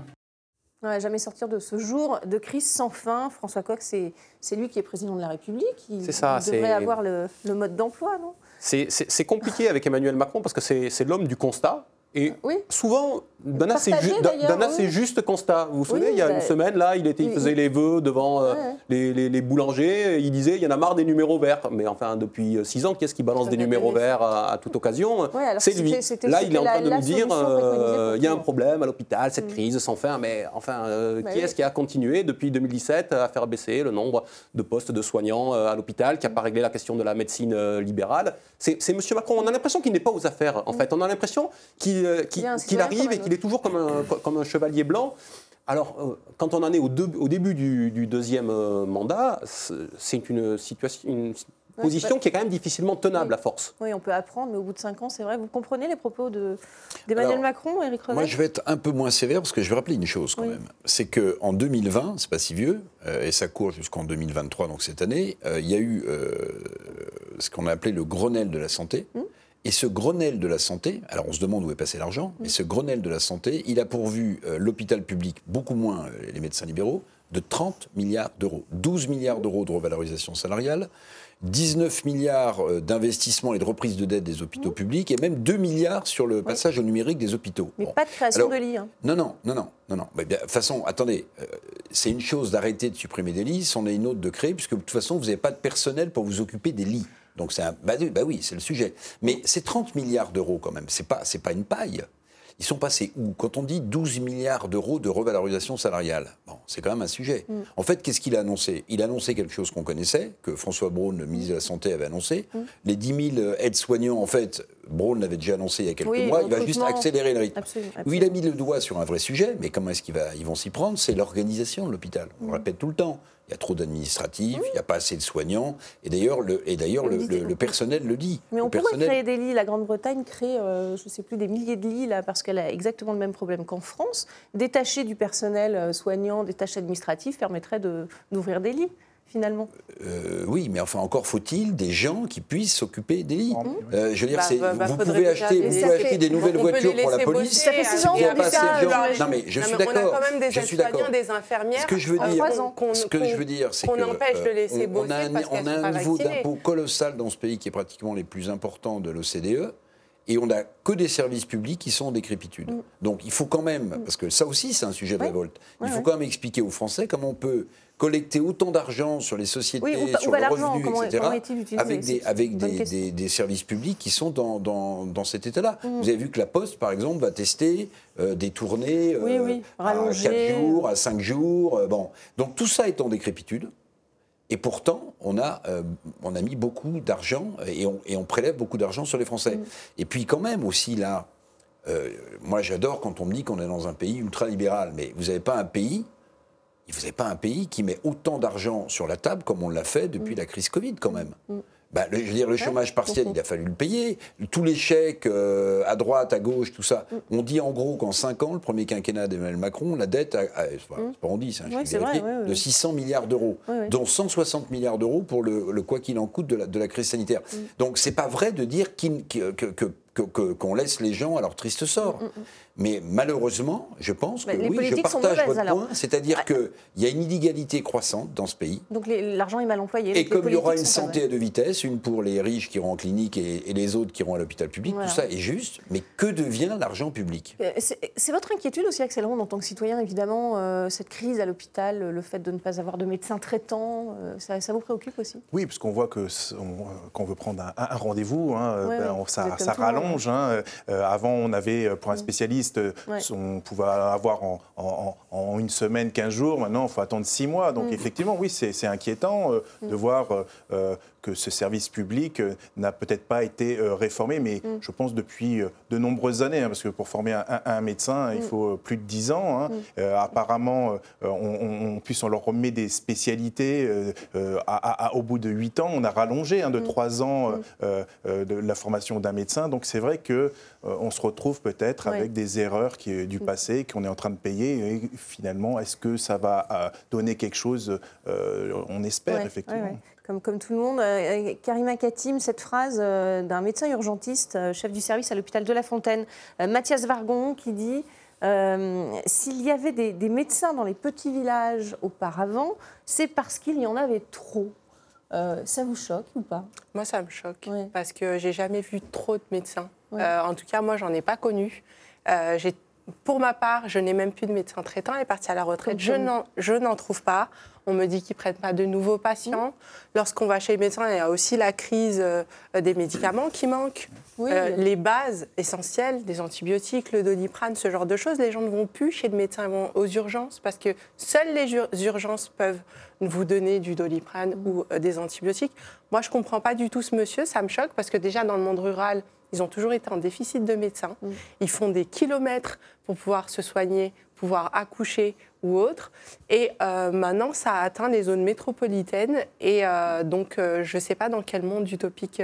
Ouais, jamais sortir de ce jour de crise sans fin. François Coq, c'est lui qui est président de la République. Il, ça, il devrait avoir le, le mode d'emploi, non? C'est compliqué avec Emmanuel Macron parce que c'est l'homme du constat. Et souvent, d'un assez, juste constat. Vous vous souvenez, il y a une semaine, là, il, était, il faisait les vœux devant euh, les, boulangers. Il disait il y en a marre des numéros verts. Mais enfin, depuis euh, six ans, qui est-ce qui balance des numéros verts à, toute occasion? C'est lui. Là, il est en train de nous dire euh, il y a un problème à l'hôpital, cette mm. crise sans fin. Mais enfin, bah qui est-ce qui a continué depuis 2017 à faire baisser le nombre de postes de soignants à l'hôpital, qui n'a pas réglé la question de la médecine libérale? C'est M. Macron. On a l'impression qu'il n'est pas aux affaires, en mm. fait. On a l'impression qu'il euh, qu'il arrive et qu'il est toujours comme un, comme un chevalier blanc. Alors, euh, quand on en est au, au début du, deuxième euh, mandat, c'est une situation, une position qui est quand même difficilement tenable à force. Oui, on peut apprendre, mais au bout de cinq ans, c'est vrai. Vous comprenez les propos d'Emmanuel Macron, Éric Revel Moi, je vais être un peu moins sévère parce que je vais rappeler une chose quand même. C'est qu'en 2020, c'est pas si vieux, et ça court jusqu'en 2023, donc cette année, il y a eu ce qu'on a appelé le Grenelle de la santé. Hum. Et ce Grenelle de la santé, alors on se demande où est passé l'argent, mais ce Grenelle de la santé, il a pourvu euh, l'hôpital public, beaucoup moins euh, les médecins libéraux, de 30 milliards d'euros. 12 milliards d'euros de revalorisation salariale, 19 milliards euh, d'investissement et de reprise de dette des hôpitaux publics, et même 2 milliards sur le passage au numérique des hôpitaux. Mais pas de création de lits. Hein. Non, non, non, non. non, non. de toute façon, attendez, c'est une chose d'arrêter de supprimer des lits, c'en est une autre de créer, puisque de toute façon, vous n'avez pas de personnel pour vous occuper des lits. Donc c'est un, bah, bah, oui, c'est le sujet. Mais c'est 30 milliards d'euros quand même. C'est pas, c'est pas une paille. Ils sont passés où? Quand on dit 12 milliards d'euros de revalorisation salariale, bon, c'est quand même un sujet. Mm. En fait, qu'est-ce qu'il a annoncé? Il a annoncé quelque chose qu'on connaissait, que François Braun, le ministre de la Santé, avait annoncé. Mm. Les 10 000 aides-soignants, en fait, Braun l'avait déjà annoncé il y a quelques mois, il va juste accélérer le rythme. Où il a mis le doigt sur un vrai sujet, mais comment est-ce qu'ils vont s'y prendre C'est l'organisation de l'hôpital. On le répète tout le temps. Il y a trop d'administratifs, il n'y a pas assez de soignants, et d'ailleurs le, et d'ailleurs le, personnel le dit. Mais on pourrait créer des lits. La Grande-Bretagne crée, euh, je ne sais plus, des milliers de lits là, parce qu'elle a exactement le même problème qu'en France. Détacher du personnel euh, soignant, des tâches administratives permettrait d'ouvrir des lits finalement euh, Oui, mais enfin, encore faut-il des gens qui puissent s'occuper des lits. Euh, je veux dire, bah, bah, vous, pouvez acheter, vous pouvez acheter des nouvelles voitures pour la police. Ça fait six ans que Non, mais je suis d'accord. On a quand même des aides-soignants, des infirmières. Ce que je veux dire, ce que je veux dire, c'est qu'on empêche de laisser bosser On a un niveau d'impôt colossal dans ce pays qui est pratiquement les plus importants de l'OCDE. et on n'a que des services publics qui sont en décrépitude. Mm. Donc il faut quand même, parce que ça aussi c'est un sujet de révolte, il faut quand même expliquer aux Français comment on peut collecter autant d'argent sur les sociétés, sur le revenu, etc., avec, des, avec des, des, services publics qui sont dans, dans, dans cet état-là. Mm. Vous avez vu que la Poste, par exemple, va tester euh, des tournées euh, à 4 jours, à 5 jours. Euh, bon. Donc tout ça est en décrépitude. Et pourtant, on a, on a mis beaucoup d'argent et on, et on, prélève beaucoup d'argent sur les Français. Mm. Et puis quand même aussi là, moi j'adore quand on me dit qu'on est dans un pays ultra-libéral, mais vous n'avez pas un pays vous n'avez pas un pays qui met autant d'argent sur la table comme on l'a fait depuis mm. la crise Covid, quand même. Mm. Bah, le, je veux dire, le chômage partiel, il a fallu le payer. Tous les chèques euh, à droite, à gauche, tout ça. Mm. On dit en gros qu'en 5 ans, le premier quinquennat d'Emmanuel Macron, la dette, c'est pas, on dit, c'est un chiffre de 600 milliards d'euros, dont 160 milliards d'euros pour le, quoi qu'il en coûte de la, de la crise sanitaire. Donc c'est pas vrai de dire qu'on laisse les gens à leur triste sort. Mais malheureusement, je pense que oui, je partage votre point, c'est-à-dire ah. qu'il y a une inégalité croissante dans ce pays. Donc l'argent est mal employé. Et comme il y aura une santé à deux vitesses, une pour les riches qui iront en clinique et, les autres qui iront à l'hôpital public, tout ça est juste, mais que devient l'argent public? Euh, C'est votre inquiétude aussi, Axel Ronde, en tant que citoyen, évidemment, euh, cette crise à l'hôpital, le fait de ne pas avoir de médecins traitants, euh, ça, vous préoccupe aussi? Oui, parce qu'on voit que quand on veut prendre un, rendez-vous, hein, ben, ça, rallonge. Hein. avant, on avait, pour un mm. Euh, on pouvait avoir en, une semaine, 15 jours. Maintenant, il faut attendre 6 mois. Donc, mm. effectivement, oui, c'est inquiétant euh, de mm. voir euh, que ce service public n'a peut-être pas été réformé, mais mm. je pense depuis de nombreuses années, hein, parce que pour former un, médecin, il faut plus de 10 ans. Hein. apparemment, on, puisse on leur remet des spécialités au bout de 8 ans. On a rallongé hein, de 3 ans de la formation d'un médecin. Donc, c'est vrai que on se retrouve peut-être avec des erreurs qui, du mm. passé qu'on est en train de payer. Et finalement, est-ce que ça va euh, donner quelque chose euh, On espère, effectivement. Comme, comme, tout le monde. Euh, Karima Katim, cette phrase d'un médecin urgentiste, chef du service à l'hôpital de La Fontaine, Mathias Vargon, qui dit S'il y avait des, des, médecins dans les petits villages auparavant, c'est parce qu'il y en avait trop. ça vous choque ou pas? Moi, ça me choque, parce que j'ai jamais vu trop de médecins. en tout cas, moi, j'en ai pas connu. Euh, pour ma part, je n'ai même plus de médecin traitant. Elle est partie à la retraite. Je n'en trouve pas. On me dit qu'ils ne prennent pas de nouveaux patients. Lorsqu'on va chez le médecin, il y a aussi la crise euh, des médicaments qui manquent. Euh, les bases essentielles, des antibiotiques, le doliprane, ce genre de choses, les gens ne vont plus chez le médecin, ils vont aux urgences parce que seules les urgences peuvent vous donner du doliprane ou des antibiotiques. Moi, je ne comprends pas du tout ce monsieur, ça me choque parce que déjà dans le monde rural, ils ont toujours été en déficit de médecins. Mm. Ils font des kilomètres pour pouvoir se soigner, pouvoir accoucher ou autre. Et euh, maintenant, ça a atteint les zones métropolitaines. Et euh, donc, euh, je ne sais pas dans quel monde utopique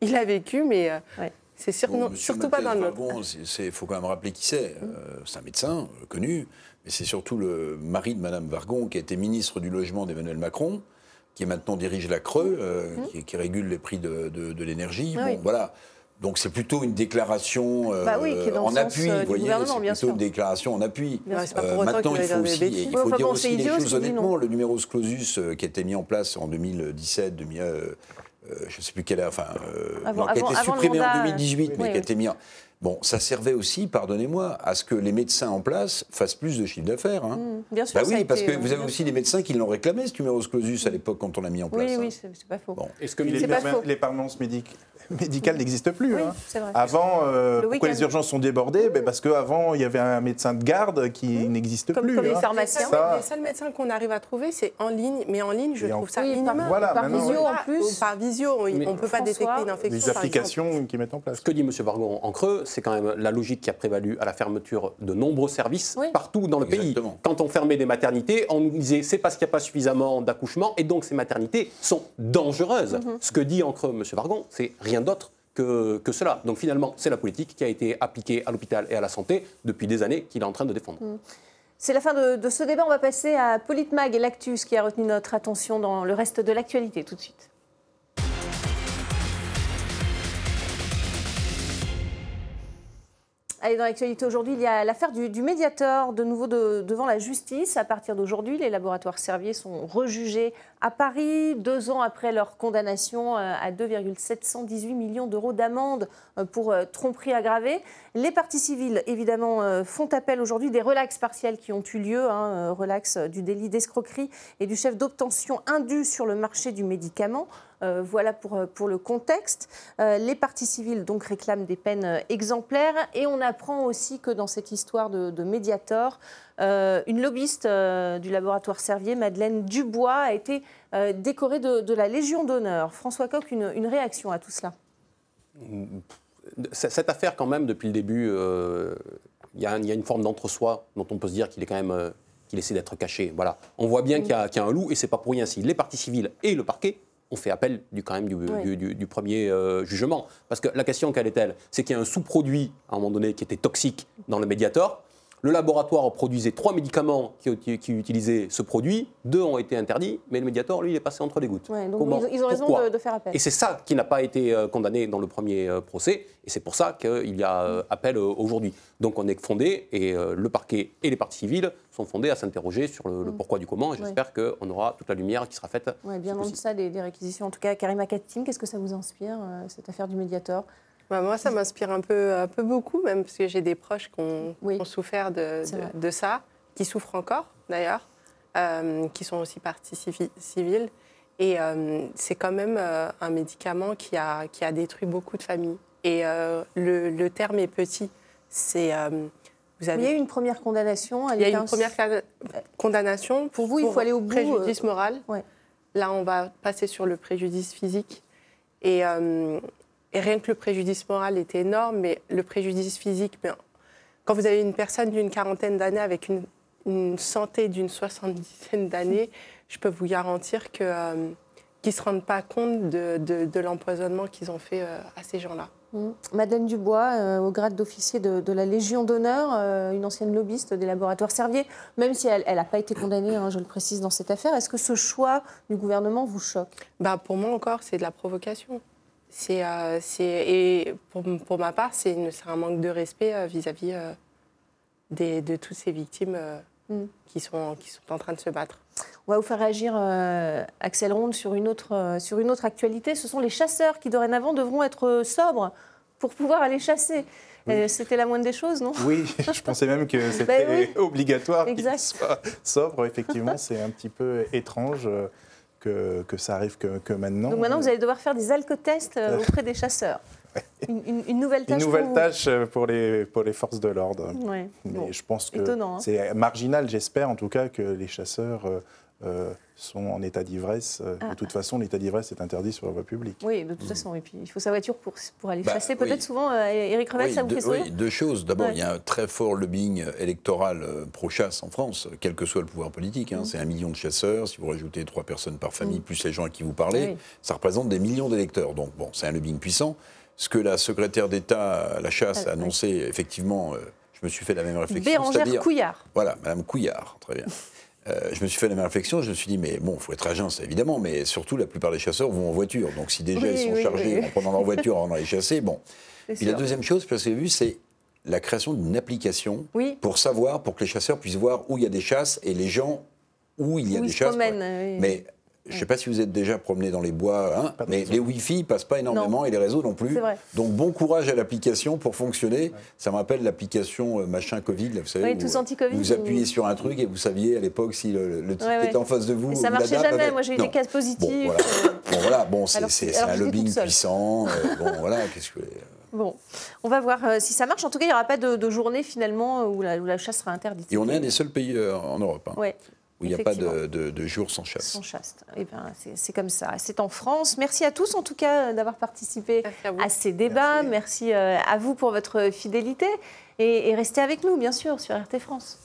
il a vécu, mais c'est surtout pas dans le nôtre. Il faut quand même rappeler qui c'est. c'est un médecin connu, mais c'est surtout le mari de Madame Vargon, qui a été ministre du Logement d'Emmanuel Macron qui maintenant dirige la Creux, mm. qui, régule les prix de, l'énergie. bon, voilà. Donc c'est plutôt une déclaration euh, bah en appui, euh, vous voyez, c'est plutôt une déclaration en appui. Euh, maintenant, il faut, aussi, il faut dire aussi les choses honnêtement. Le numerus clausus qui a été mis en place en 2017, 2000, je ne sais plus quelle, enfin, qui a été supprimé en 2018, mais qui a été mis en... Bon, ça servait aussi, pardonnez-moi, à ce que les médecins en place fassent plus de chiffre d'affaires. Hein. Mmh, bien sûr. Bah oui, parce que vous avez aussi des médecins qui l'ont réclamé, ce numerus clausus, à l'époque, quand on l'a mis en place. Oui, oui, hein. c'est pas faux. Bon. Est-ce que les, les permanences médicales médical n'existe plus. Hein. Avant, euh, pourquoi les urgences sont débordées? Ben Parce qu'avant, il y avait un médecin de garde qui n'existe plus. Comme les hein. pharmaciens. Les seuls médecins qu'on arrive à trouver, c'est en ligne. Mais en ligne, je trouve ça inhumain. Voilà, par visio en plus. Par visio, on ne peut pas détecter une infection. Les applications qui mettent en place. Ce que dit M. Vargon en creux, c'est quand même la logique qui a prévalu à la fermeture de nombreux services partout dans le pays. Quand on fermait des maternités, on nous disait c'est parce qu'il n'y a pas suffisamment d'accouchements et donc ces maternités sont dangereuses. Mhm. Ce que dit en creux M. Vargon, c'est rien d'autre que, cela. Donc finalement, c'est la politique qui a été appliquée à l'hôpital et à la santé depuis des années qu'il est en train de défendre. Mm. C'est la fin de, ce débat. On va passer à Politmag et l'actus qui a retenu notre attention dans le reste de l'actualité tout de suite. Dans l'actualité aujourd'hui, il y a l'affaire du, médiateur, de nouveau devant la justice. À partir d'aujourd'hui, les laboratoires Servier sont rejugés à Paris, deux ans après leur condamnation euh, à 2,718 millions d'euros d'amende euh, pour euh, tromperie aggravée. Les partis civils, évidemment, font appel aujourd'hui des relax partiels qui ont eu lieu, hein, relax du délit d'escroquerie et du chef d'obtention indu sur le marché du médicament. Voilà pour, pour le contexte. les partis civils donc réclament des peines exemplaires et on apprend aussi que dans cette histoire de, de Mediator, euh, une lobbyiste euh, du laboratoire Servier, Madeleine Dubois, a été euh, décorée de, la Légion d'honneur. François Coq, une, réaction à tout cela? Cette affaire, quand même, depuis le début, il y, a une forme d'entre-soi dont on peut se dire qu'il est quand même qu'il essaie d'être caché. Voilà. On voit bien qu'il y, a un loup, et c'est pas pour rien si les parties civiles et le parquet ont fait appel du, quand même du, premier jugement. Parce que la question, quelle est-elle? C'est qu'il y a un sous-produit, à un moment donné, qui était toxique dans le médiator, le laboratoire produisait trois médicaments qui, utilisaient ce produit, deux ont été interdits, mais le médiator, lui, il est passé entre les gouttes. donc ils ont raison de, faire appel. Et c'est ça qui n'a pas été euh, condamné dans le premier euh, procès, et c'est pour ça qu'il y a euh, appel aujourd'hui. Donc on est fondé, et le parquet et les parties civiles sont fondés à s'interroger sur le, mm. pourquoi du comment, et j'espère qu'on aura toute la lumière qui sera faite. bien en deçà des, des, réquisitions. En tout cas, Karima Katim, qu'est-ce que ça vous inspire, cette affaire du médiator? Bah, moi, ça m'inspire un peu, un peu beaucoup, même parce que j'ai des proches qui ont, souffert de, de, ça, qui souffrent encore d'ailleurs, euh, qui sont aussi partie civile. Et euh, c'est quand même euh, un médicament qui a, qui a détruit beaucoup de familles. Et le, le, terme est petit. C'est. vous avez... Il y a eu une première condamnation. Il y a eu une première condamnation. Pour vous, il faut aller au bout. Préjudice moral. Là, on va passer sur le préjudice physique. Et, et rien que le préjudice moral était énorme, mais le préjudice physique, mais quand vous avez une personne d'une quarantaine d'années avec une, santé d'une soixante-dizaine d'années, je peux vous garantir que, euh, qu'ils ne se rendent pas compte de, de, l'empoisonnement qu'ils ont fait euh, à ces gens-là. Mmh. Madeleine Dubois, euh, au grade d'officier de, la Légion d'honneur, une ancienne lobbyiste des laboratoires Servier, même si elle n'a pas été condamnée, hein, je le précise, dans cette affaire, est-ce que ce choix du gouvernement vous choque? Bah, Pour moi encore, c'est de la provocation. Euh, c'est, et pour, pour, ma part, c'est, un manque de respect euh, vis-à-vis euh, de toutes ces victimes mm. qui, sont, qui sont en train de se battre. On va vous faire réagir, Axel Ronde, sur une, autre, sur une autre actualité. Ce sont les chasseurs qui, dorénavant, devront être sobres pour pouvoir aller chasser. C'était la moindre des choses, non? Oui, je pensais même que c'était ben obligatoire qu'ils soient sobres. Effectivement, c'est un petit peu étrange que, ça arrive que, maintenant. Donc maintenant, vous allez devoir faire des alcotests euh, auprès des chasseurs. Une, nouvelle tâche. Une nouvelle pour tâche euh, pour les, pour les forces de l'ordre. Mais je pense que hein. c'est marginal, j'espère en tout cas, que les chasseurs euh, sont en état d'ivresse. Euh, de ah. toute façon, l'état d'ivresse est interdit sur la voie publique. Oui, de toute façon. Et puis, il faut sa voiture pour, pour aller bah, chasser. Peut-être souvent, euh, Éric Revel, ça vous fait Oui, deux choses. D'abord, il y a un très fort lobbying électoral euh, pro-chasse en France, quel que soit le pouvoir politique. Hein. Mm. C'est un million de chasseurs. Si vous rajoutez trois personnes par famille, mm. plus les gens à qui vous parlez, ça représente des millions d'électeurs. Donc, bon, c'est un lobbying puissant. Ce que la secrétaire d'État à la chasse a annoncé, effectivement, je me suis fait la même réflexion. Bérangère Couillard. Voilà, Madame Couillard, très bien. Euh, je me suis fait la même réflexion, je me suis dit, mais bon, il faut être agence, évidemment, mais surtout, la plupart des chasseurs vont en voiture. Donc, si déjà ils sont chargés en prenant leur voiture en allant les chasser, bon. Puis la deuxième chose que j'ai vue, c'est la création d'une application pour savoir, pour que les chasseurs puissent voir où il y a des chasses et les gens où il y a des chasses. Mais je ne sais pas si vous êtes déjà promené dans les bois, hein, mais les Wi-Fi ne passent pas énormément et les réseaux non plus. Donc bon courage à l'application pour fonctionner. Ça me rappelle l'application euh, machin Covid, là, vous savez. tous anti-Covid. Vous, appuyez sur un truc et vous saviez à l'époque si le, le type était en face de vous. ça ne marchait jamais. Moi j'ai eu des cas positifs. Bon voilà, bon, c'est un lobbying puissant. Euh, bon voilà, qu'est-ce que. Bon, on va voir euh, si ça marche. En tout cas, il n'y aura pas de, journée finalement où la, où la, chasse sera interdite. Et on est un des seuls pays en Europe. Hein il n'y a pas de, de, jour sans chasse. Sans chasse. Eh ben, c'est comme ça. C'est en France. Merci à tous, en tout cas, d'avoir participé à, ces débats. Merci, euh, à vous pour votre fidélité. Et, et restez avec nous, bien sûr, sur RT France.